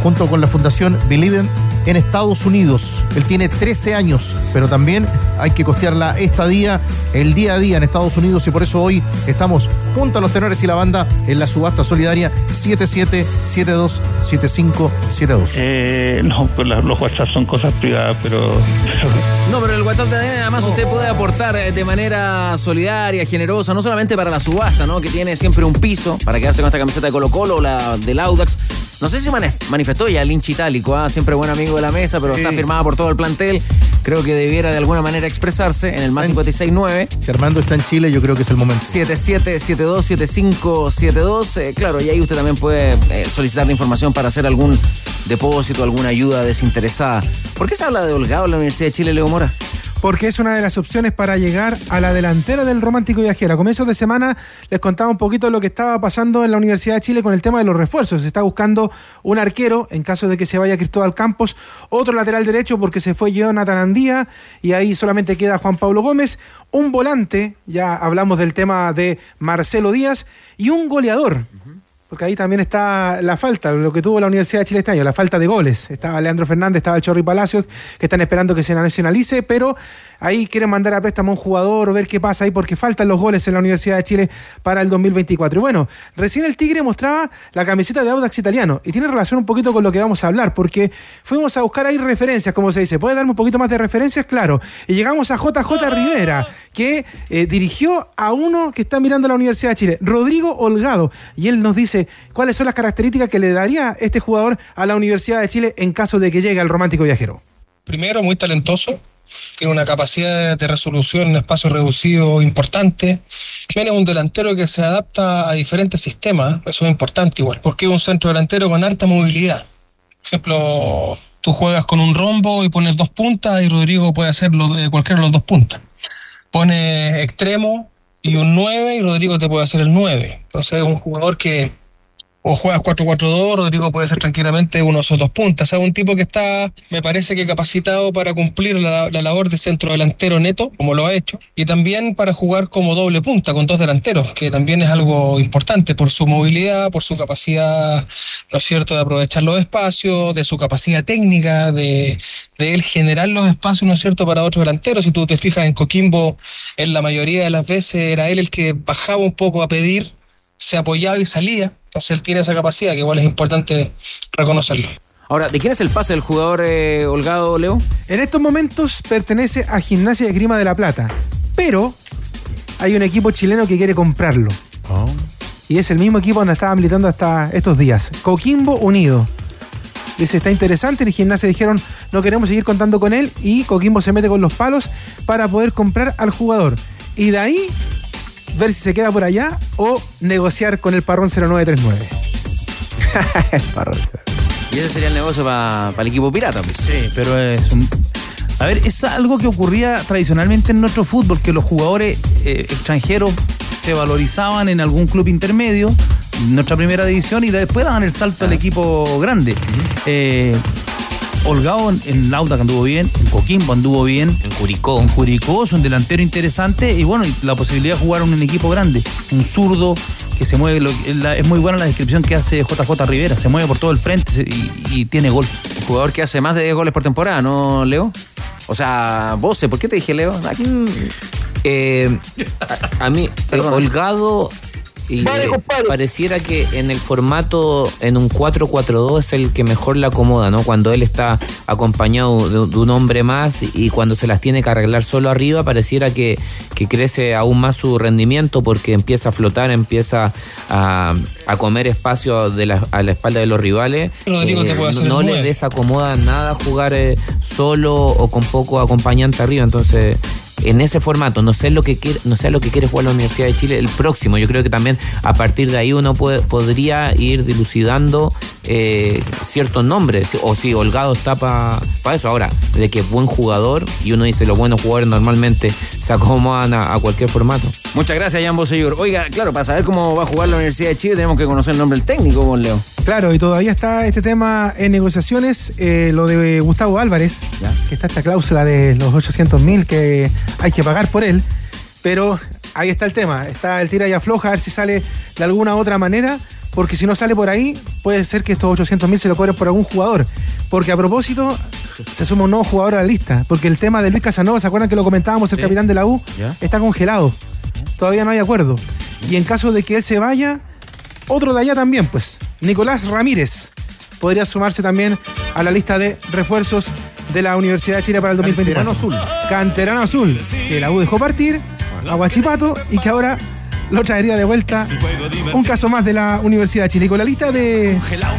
junto con la Fundación Believe en Estados Unidos. Él tiene 13 años, pero también hay que costear la estadía, el día a día en Estados Unidos y por eso hoy estamos junto a los tenores y la banda en la subasta solidaria 77727572. Eh, no, pues la- los WhatsApp son cosas privadas, pero... No, pero el WhatsApp ADN además usted puede aportar eh, de manera solidaria, generosa, no solamente para la subasta, ¿no? Que tiene siempre un piso para quedarse con esta camiseta de Colo Colo o la del Audax. No sé si manifestó ya el hincha itálico, ¿ah? siempre buen amigo de la mesa, pero está firmada por todo el plantel. Creo que debiera de alguna manera expresarse en el más 569. Si Armando está en Chile, yo creo que es el momento. 77727572. Eh, claro, y ahí usted también puede eh, solicitar la información para hacer algún depósito, alguna ayuda desinteresada. ¿Por qué se habla de Holgado en la Universidad de Chile, Leo Mora? Porque es una de las opciones para llegar a la delantera del Romántico Viajero. A comienzos de semana les contaba un poquito lo que estaba pasando en la Universidad de Chile con el tema de los refuerzos. Se está buscando un arquero en caso de que se vaya Cristóbal Campos, otro lateral derecho porque se fue Jonathan Andía y ahí solamente queda Juan Pablo Gómez, un volante, ya hablamos del tema de Marcelo Díaz, y un goleador. Porque ahí también está la falta, lo que tuvo la Universidad de Chile este año, la falta de goles. Estaba Leandro Fernández, estaba el Chorri Palacios, que están esperando que se nacionalice, pero ahí quieren mandar a préstamo a un jugador o ver qué pasa ahí, porque faltan los goles en la Universidad de Chile para el 2024. Y bueno, recién el Tigre mostraba la camiseta de Audax italiano, y tiene relación un poquito con lo que vamos a hablar, porque fuimos a buscar ahí referencias, como se dice. ¿Puede darme un poquito más de referencias? Claro. Y llegamos a JJ Rivera, que eh, dirigió a uno que está mirando la Universidad de Chile, Rodrigo Holgado, y él nos dice cuáles son las características que le daría este jugador a la Universidad de Chile en caso de que llegue al romántico viajero. Primero, muy talentoso. Tiene una capacidad de resolución en espacio reducido importante. Es un delantero que se adapta a diferentes sistemas. Eso es importante igual. Porque es un centro delantero con alta movilidad. Por ejemplo, tú juegas con un rombo y pones dos puntas y Rodrigo puede hacerlo de cualquiera de los dos puntas. Pones extremo y un 9 y Rodrigo te puede hacer el 9. Entonces es un jugador que o juegas 4-4-2, Rodrigo puede ser tranquilamente uno de esos dos puntas. Es un tipo que está, me parece que capacitado para cumplir la, la labor de centro delantero neto, como lo ha hecho, y también para jugar como doble punta con dos delanteros, que también es algo importante por su movilidad, por su capacidad, ¿no es cierto?, de aprovechar los espacios, de su capacidad técnica, de, de él generar los espacios, ¿no es cierto?, para otros delanteros. Si tú te fijas en Coquimbo, en la mayoría de las veces era él el que bajaba un poco a pedir, se apoyaba y salía. Entonces él tiene esa capacidad, que igual es importante reconocerlo. Ahora, ¿de quién es el pase del jugador eh, Holgado, Leo? En estos momentos pertenece a Gimnasia de Grima de la Plata, pero hay un equipo chileno que quiere comprarlo. Y es el mismo equipo donde estaba militando hasta estos días. Coquimbo Unido. Dice, está interesante. En Gimnasia dijeron, no queremos seguir contando con él. Y Coquimbo se mete con los palos para poder comprar al jugador. Y de ahí, ver si se queda por allá o negociar con el Parrón 0939. el Parrón. Y ese sería el negocio para el equipo pirata. Pues. Sí, pero es un... A ver, es algo que ocurría tradicionalmente en nuestro fútbol, que los jugadores eh, extranjeros se valorizaban en algún club intermedio, en nuestra primera división, y después daban el salto al equipo grande. Eh, Holgado en, Lauda que anduvo bien, en Coquimbo anduvo bien. En Curicó. En Curicó es un delantero interesante y bueno, la posibilidad de jugar en un equipo grande. Un zurdo que se mueve, es muy buena la descripción que hace JJ Rivera, se mueve por todo el frente y, y tiene gol. Un jugador que hace más de 10 goles por temporada, ¿no, Leo? O sea, vos, ¿por qué te dije Leo? Aquí- Eh, a, a mí, eh. Holgado, y, Vale, eh, pareciera que en el formato, en un 4-4-2 es el que mejor le acomoda, ¿no? Cuando él está acompañado de, de un hombre más y cuando se las tiene que arreglar solo arriba, pareciera que, que crece aún más su rendimiento porque empieza a flotar, empieza a, a comer espacio de la- a la espalda de los rivales. Rodrigo te puede hacer no le desacomoda nada jugar eh, solo o con poco acompañante arriba, entonces en ese formato, no sé lo que quiere, no sé lo que quiere jugar la Universidad de Chile el próximo. Yo creo que también a partir de ahí uno puede, podría ir dilucidando eh, ciertos nombres. O si Holgado está para eso. Ahora, de que es buen jugador, y uno dice los buenos jugadores normalmente se acomodan a, a cualquier formato. Muchas gracias, Jan Bosellur. Oiga, claro, para saber cómo va a jugar la Universidad de Chile tenemos que conocer el nombre del técnico, vos, Leo. Claro, y todavía está este tema en negociaciones, eh, lo de Gustavo Álvarez, que está esta cláusula de los 800 mil que hay que pagar por él, pero ahí está el tema. Está el tira y afloja, a ver si sale de alguna otra manera. Porque si no sale por ahí, puede ser que estos 800 mil se lo cobren por algún jugador. Porque a propósito, se suma un nuevo jugador a la lista. Porque el tema de Luis Casanova, ¿se acuerdan que lo comentábamos, el Sí. capitán de la U? Ya. Está congelado. Todavía no hay acuerdo. Y en caso de que él se vaya, otro de allá también, pues. Nicolás Ramírez podría sumarse también a la lista de refuerzos de la Universidad de Chile para el 2024. Canterano azul. Canterano azul, que la U dejó partir a Huachipato y que ahora lo traería de vuelta un caso más de la Universidad de Chile. Y con la lista de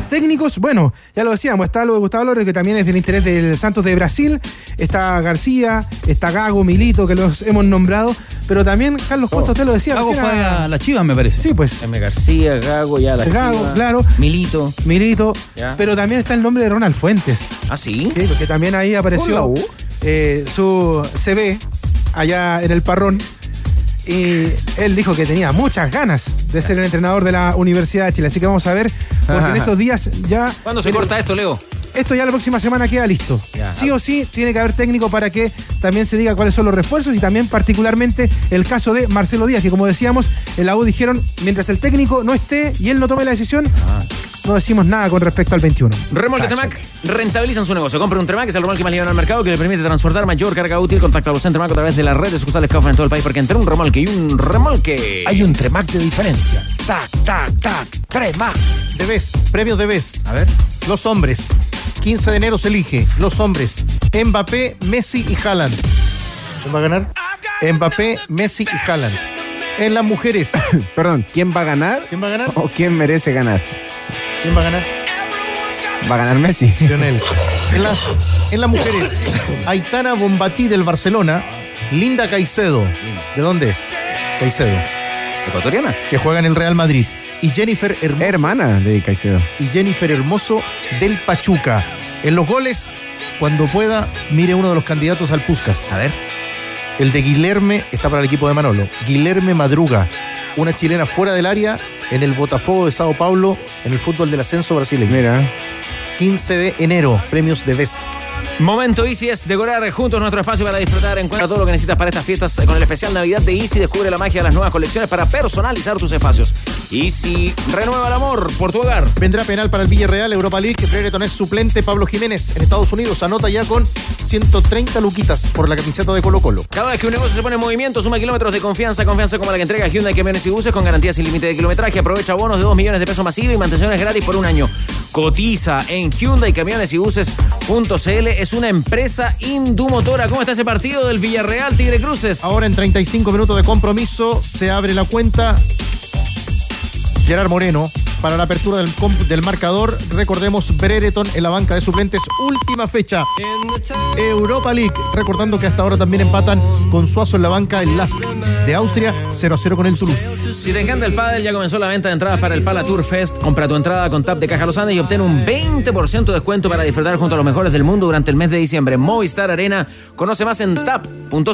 técnicos, bueno, ya lo decíamos, está lo de Gustavo López, que también es del interés del Santos de Brasil, está García, está Gago, Milito, que los hemos nombrado, pero también Carlos Costa, usted lo decía. Gago fue a- a la Chivas, me parece. Sí, pues. M. García, Gago, ya la Gago, Chiva, claro. Milito. Milito, Ya. pero también está el nombre de Ronald Fuentes. ¿Ah, sí? Sí, porque también ahí ¿Con la apareció eh, su CV allá en el Parrón. Y él dijo que tenía muchas ganas de ser el entrenador de la Universidad de Chile. Así que vamos a ver, porque en estos días ya. ¿Cuándo se corta esto, Leo? Esto ya la próxima semana queda listo. Ya. Sí o sí, tiene que haber técnico para que también se diga cuáles son los refuerzos y también particularmente el caso de Marcelo Díaz, que como decíamos, en la U dijeron, mientras el técnico no esté y él no tome la decisión, Ah. no decimos nada con respecto al 21. Remolque Temac rentabilizan su negocio. Compre un Temac, que es el remolque más liviano al mercado que le permite transportar mayor carga útil. Contacta a los Temac a través de las redes sucursales que en todo el país porque entre un remolque y un remolque. Hay un Tremac de diferencia. Tac, tac, tac. Tremac. De Best, premios de Best. A ver. Los hombres. 15 de enero se elige. Los hombres. Mbappé, Messi y Haaland. ¿Quién va a ganar? Mbappé, Messi y Haaland. En las mujeres. Perdón, ¿quién va a ganar? ¿Quién va a ganar? ¿O quién merece ganar? ¿Quién va a ganar? Va a ganar Messi. Lionel. En las, en las mujeres. Aitana Bombatí del Barcelona. Linda Caicedo. ¿De dónde es? Caicedo. ¿Ecuatoriana? Que juega en el Real Madrid. Y Jennifer Hermoso. Hermana de Caicedo. y Jennifer Hermoso del Pachuca. En los goles, cuando pueda, mire uno de los candidatos al Puscas. A ver. El de Guilherme está para el equipo de Manolo. Guilherme Madruga, una chilena fuera del área en el Botafogo de Sao Paulo en el fútbol del ascenso brasileño. Mira. 15 de enero, premios de Best. Momento Easy es decorar juntos nuestro espacio para disfrutar. Encuentra todo lo que necesitas para estas fiestas con el especial Navidad de Easy. Descubre la magia de las nuevas colecciones para personalizar tus espacios. Easy renueva el amor por tu hogar. Vendrá penal para el Villarreal, Europa League. Brereton es suplente. Pablo Jiménez en Estados Unidos anota ya con 130 luquitas por la camiseta de Colo Colo. Cada vez que un negocio se pone en movimiento, suma kilómetros de confianza, confianza como la que entrega Hyundai Camiones y Buses con garantías sin límite de kilometraje. Aprovecha bonos de 2 millones de pesos masivo y mantenciones gratis por un año. Cotiza en Hyundai Camiones y Buses.cl. Es una empresa indumotora. ¿Cómo está ese partido del Villarreal Tigre Cruces? Ahora en 35 minutos de compromiso se abre la cuenta. Gerard Moreno para la apertura del, del marcador. Recordemos Brereton en la banca de suplentes. Última fecha. Europa League. Recordando que hasta ahora también empatan con Suazo en la banca el Lask de Austria 0 a 0 con el Toulouse. Si te encanta el pádel, ya comenzó la venta de entradas para el Pala Tour Fest. Compra tu entrada con Tap de Caja Los Andes y obtén un 20% de descuento para disfrutar junto a los mejores del mundo durante el mes de diciembre. Movistar Arena. Conoce más en tap.cl.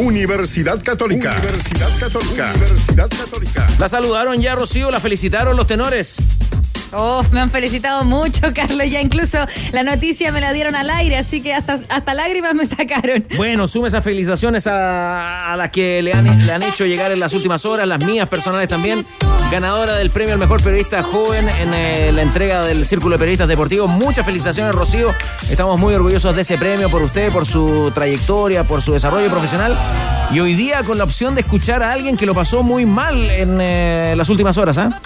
Universidad Católica. Universidad Católica. Universidad Católica. La saludaron ya, Rocío, la felicitaron los tenores. Oh, me han felicitado mucho, Carlos. Ya incluso la noticia me la dieron al aire, así que hasta, hasta lágrimas me sacaron. Bueno, sume esas felicitaciones a, las que le han, le han hecho llegar en las últimas horas, las mías personales también. Ganadora del premio al mejor periodista joven en eh, la entrega del Círculo de Periodistas Deportivos. Muchas felicitaciones, Rocío. Estamos muy orgullosos de ese premio por usted, por su trayectoria, por su desarrollo profesional. Y hoy día con la opción de escuchar a alguien que lo pasó muy mal en eh, las últimas horas, ¿ah?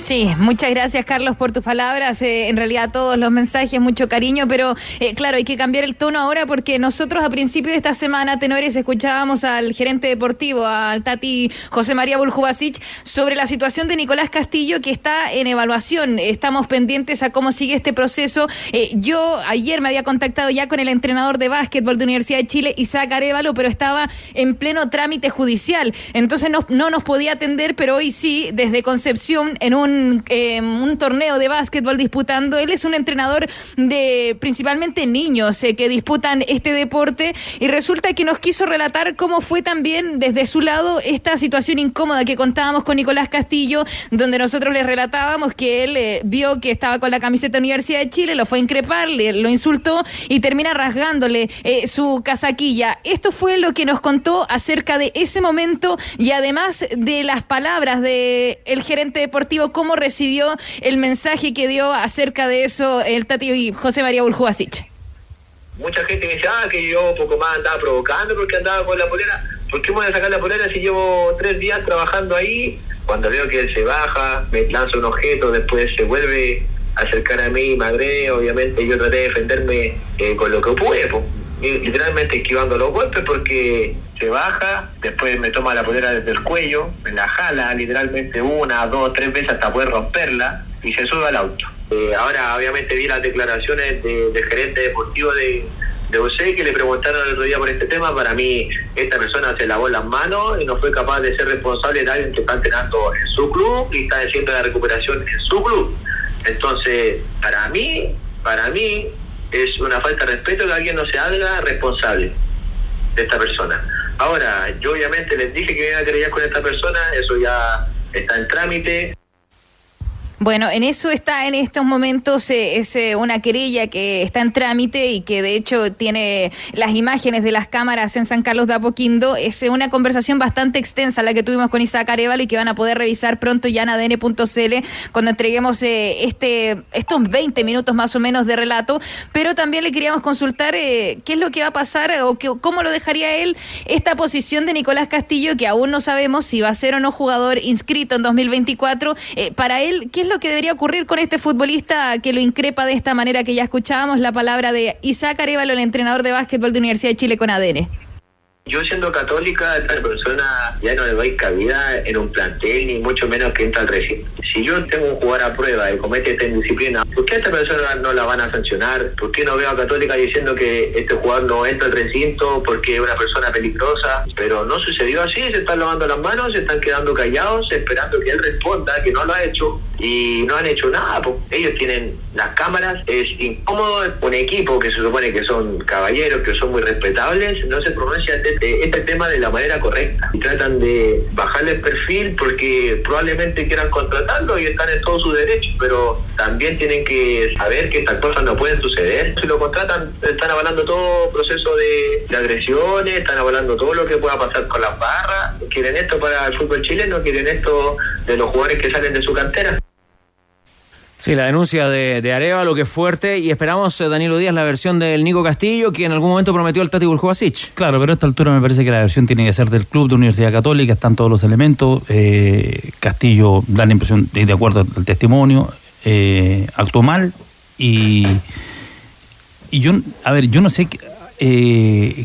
Sí, muchas gracias Carlos por tus palabras. Eh, en realidad todos los mensajes, mucho cariño, pero eh, claro, hay que cambiar el tono ahora porque nosotros a principio de esta semana, Tenores, escuchábamos al gerente deportivo, al Tati José María Buljubasic, sobre la situación de Nicolás Castillo que está en evaluación. Estamos pendientes a cómo sigue este proceso. Eh, yo ayer me había contactado ya con el entrenador de básquetbol de Universidad de Chile, Isaac Arevalo, pero estaba en pleno trámite judicial. Entonces no, no nos podía atender, pero hoy sí, desde Concepción, en un un, eh, un torneo de básquetbol disputando. Él es un entrenador de principalmente niños eh, que disputan este deporte y resulta que nos quiso relatar cómo fue también desde su lado esta situación incómoda que contábamos con Nicolás Castillo, donde nosotros le relatábamos que él eh, vio que estaba con la camiseta Universidad de Chile, lo fue a increpar, le- lo insultó y termina rasgándole eh, su casaquilla. Esto fue lo que nos contó acerca de ese momento y además de las palabras de el gerente deportivo, cómo recibió el mensaje que dio acerca de eso el Tati y José María Buljubasic. Mucha gente me dice, ah, que yo poco más andaba provocando porque andaba con la polera. ¿Por qué me voy a sacar la polera si llevo tres días trabajando ahí? Cuando veo que él se baja, me lanza un objeto, después se vuelve a acercar a mí, me agrede, obviamente yo traté de defenderme eh, con lo que pude. Y literalmente esquivando los golpes porque se baja, después me toma la polera desde el cuello, me la jala literalmente una, dos, tres veces hasta poder romperla y se sube al auto. Eh, ahora obviamente vi las declaraciones de- del gerente deportivo de, de que le preguntaron el otro día por este tema. Para mí esta persona se lavó las manos y no fue capaz de ser responsable de alguien que está entrenando en su club y está haciendo la recuperación en su club. Entonces, para mí, para mí es una falta de respeto que alguien no se haga responsable de esta persona. Ahora, yo obviamente les dije que me iba a querellar con esta persona, eso ya está en trámite. Bueno, en eso está en estos momentos eh, es eh, una querella que está en trámite y que de hecho tiene las imágenes de las cámaras en San Carlos de Apoquindo. Es eh, una conversación bastante extensa la que tuvimos con Isaac Arevalo y que van a poder revisar pronto ya en adn.cl cuando entreguemos este estos 20 minutos más o menos de relato. Pero también le queríamos consultar qué es lo que va a pasar o cómo lo dejaría él esta posición de Nicolás Castillo, que aún no sabemos si va a ser o no jugador inscrito en 2024. Eh, para él, ¿qué es lo que debería ocurrir con este futbolista que lo increpa de esta manera que ya escuchábamos la palabra de Isaac Arevalo, el entrenador de básquetbol de Universidad de Chile con ADN? Yo siendo católica, esta persona ya no le doy cabida en un plantel, ni mucho menos que entra al recinto. Si yo tengo un jugador a prueba y comete esta indisciplina, ¿por qué a esta persona no la van a sancionar? ¿Por qué no veo a Católica diciendo que este jugador no entra al recinto porque es una persona peligrosa? Pero no sucedió así, se están lavando las manos, se están quedando callados, esperando que él responda, que no lo ha hecho, y no han hecho nada. po. Ellos tienen las cámaras, es incómodo un equipo que se supone que son caballeros, que son muy respetables, no se pronuncia de, de este tema de la manera correcta. Y tratan de bajarle el perfil porque probablemente quieran contratarlo y están en todo su derecho, pero también tienen que saber que estas cosas no pueden suceder. Si lo contratan, están avalando todo proceso de, de agresiones, están avalando todo lo que pueda pasar con las barras. Quieren esto para el fútbol chileno, quieren esto de los jugadores que salen de su cantera. Sí, la denuncia de, de Arevalo que es fuerte y esperamos, eh, Danilo Díaz, la versión del Nico Castillo que en algún momento prometió el Tati Buljubasic. Claro, pero a esta altura me parece que la versión tiene que ser del club de Universidad Católica, están todos los elementos. eh, Castillo da la impresión, de, de acuerdo al testimonio, eh, actuó mal y, y yo, a ver, yo no sé qué, eh,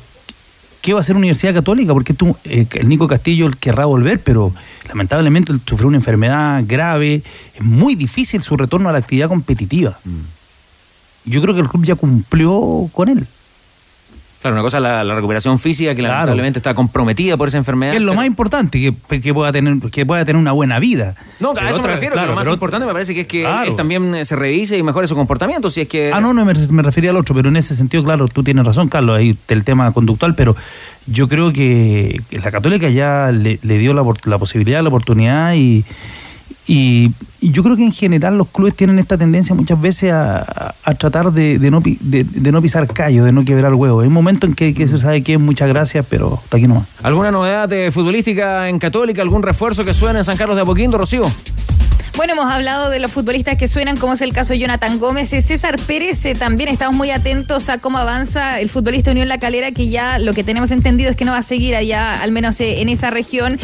qué va a hacer Universidad Católica, porque tú, eh, el Nico Castillo querrá volver, pero lamentablemente él sufrió una enfermedad grave, es muy difícil su retorno a la actividad competitiva. Yo creo que el club ya cumplió con él. Claro, una cosa es la, la recuperación física que Claro. lamentablemente está comprometida por esa enfermedad. Que es lo pero- más importante, que, que pueda tener, que pueda tener una buena vida. No, a eso otra- me refiero, claro, que lo más pero- importante me parece que es que Claro. él también eh, se revise y mejore su comportamiento, si es que... Ah, no, no, me, me refería al otro, pero en ese sentido, claro, tú tienes razón, Carlos, ahí el tema conductual, pero yo creo que, la Católica ya le, le dio la, la posibilidad, la oportunidad y, y, yo creo que en general los clubes tienen esta tendencia muchas veces a, a- tratar de, de no, de, de no pisar callo, de no quebrar huevo. Hay momentos en que, se sabe que es muchas gracias, pero hasta aquí nomás. ¿Alguna novedad eh, futbolística en Católica? ¿Algún refuerzo que suene en San Carlos de Apoquindo, Rocío? Bueno, hemos hablado de los futbolistas que suenan, como es el caso de Jonathan Gómez. Eh, César Pérez, eh, también estamos muy atentos a cómo avanza el futbolista Unión La Calera, que ya lo que tenemos entendido es que no va a seguir allá, al menos eh, en esa región.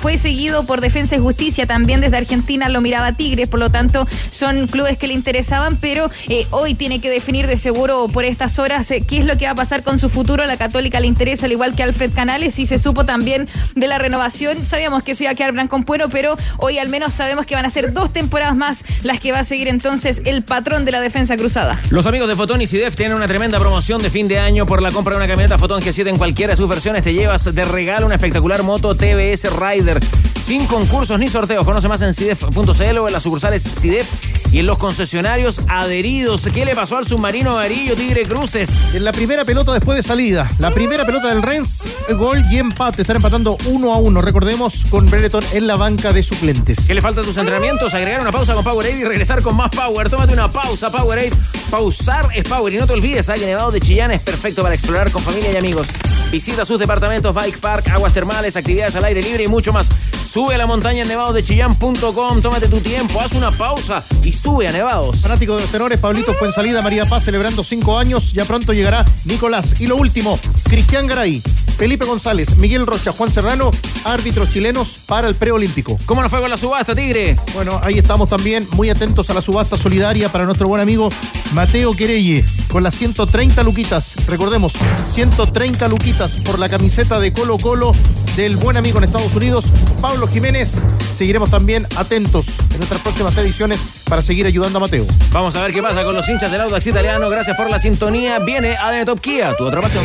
Fue seguido por Defensa y Justicia, también desde Argentina lo miraba Tigres, por lo tanto son clubes que le interesaban, pero hoy tiene que definir de seguro por estas horas qué es lo que va a pasar con su futuro. La Católica le interesa, al igual que Alfred Canales, y se supo también de la renovación. Sabíamos que se iba a quedar Blanco Puero, pero hoy al menos sabemos que van a ser dos temporadas más las que va a seguir entonces el patrón de la defensa cruzada. Los amigos de Fotón y Sidef tienen una tremenda promoción de fin de año por la compra de una camioneta Fotón G7 en cualquiera de sus versiones. Te llevas de regalo una espectacular moto TBS Rider. sin concursos ni sorteos. Conoce más en CIDEF.cl o en las sucursales CIDEF y en los concesionarios adheridos. ¿Qué le pasó al submarino amarillo Tigre Cruces? En la primera pelota después de salida, la primera pelota del Rennes, gol y empate. Están empatando uno a uno. Recordemos con Brereton en la banca de suplentes. ¿Qué le falta a tus Agregar una pausa con Powerade y regresar con más Power. Tómate una pausa, Powerade. Pausar es Power. Y no te olvides, hay Nevado de Chillán es perfecto para explorar con familia y amigos. Visita sus departamentos, bike park, aguas termales, actividades al aire libre y mucho más. Sube a la montaña en nevadodechillán.com, tómate tu tiempo, haz una pausa y sube a Nevados. Fanático de los tenores, Pablito fue en salida, María Paz celebrando cinco años. Ya pronto llegará Nicolás. Y lo último, Cristian Garay, Felipe González, Miguel Rocha, Juan Serrano, árbitros chilenos para el preolímpico. ¿Cómo nos fue con la subasta, Tigre? Bueno, ahí estamos también muy atentos a la subasta solidaria para nuestro buen amigo Mateo Querelle con las 130 luquitas. Recordemos, 130 luquitas por la camiseta de Colo Colo del buen amigo en Estados Unidos, Pablo Jiménez. Seguiremos también atentos en nuestras próximas ediciones para seguir ayudando a Mateo. Vamos a ver qué pasa con los hinchas del Audax italiano. Gracias por la sintonía. Viene ADN Top Kia, tu otra pasión.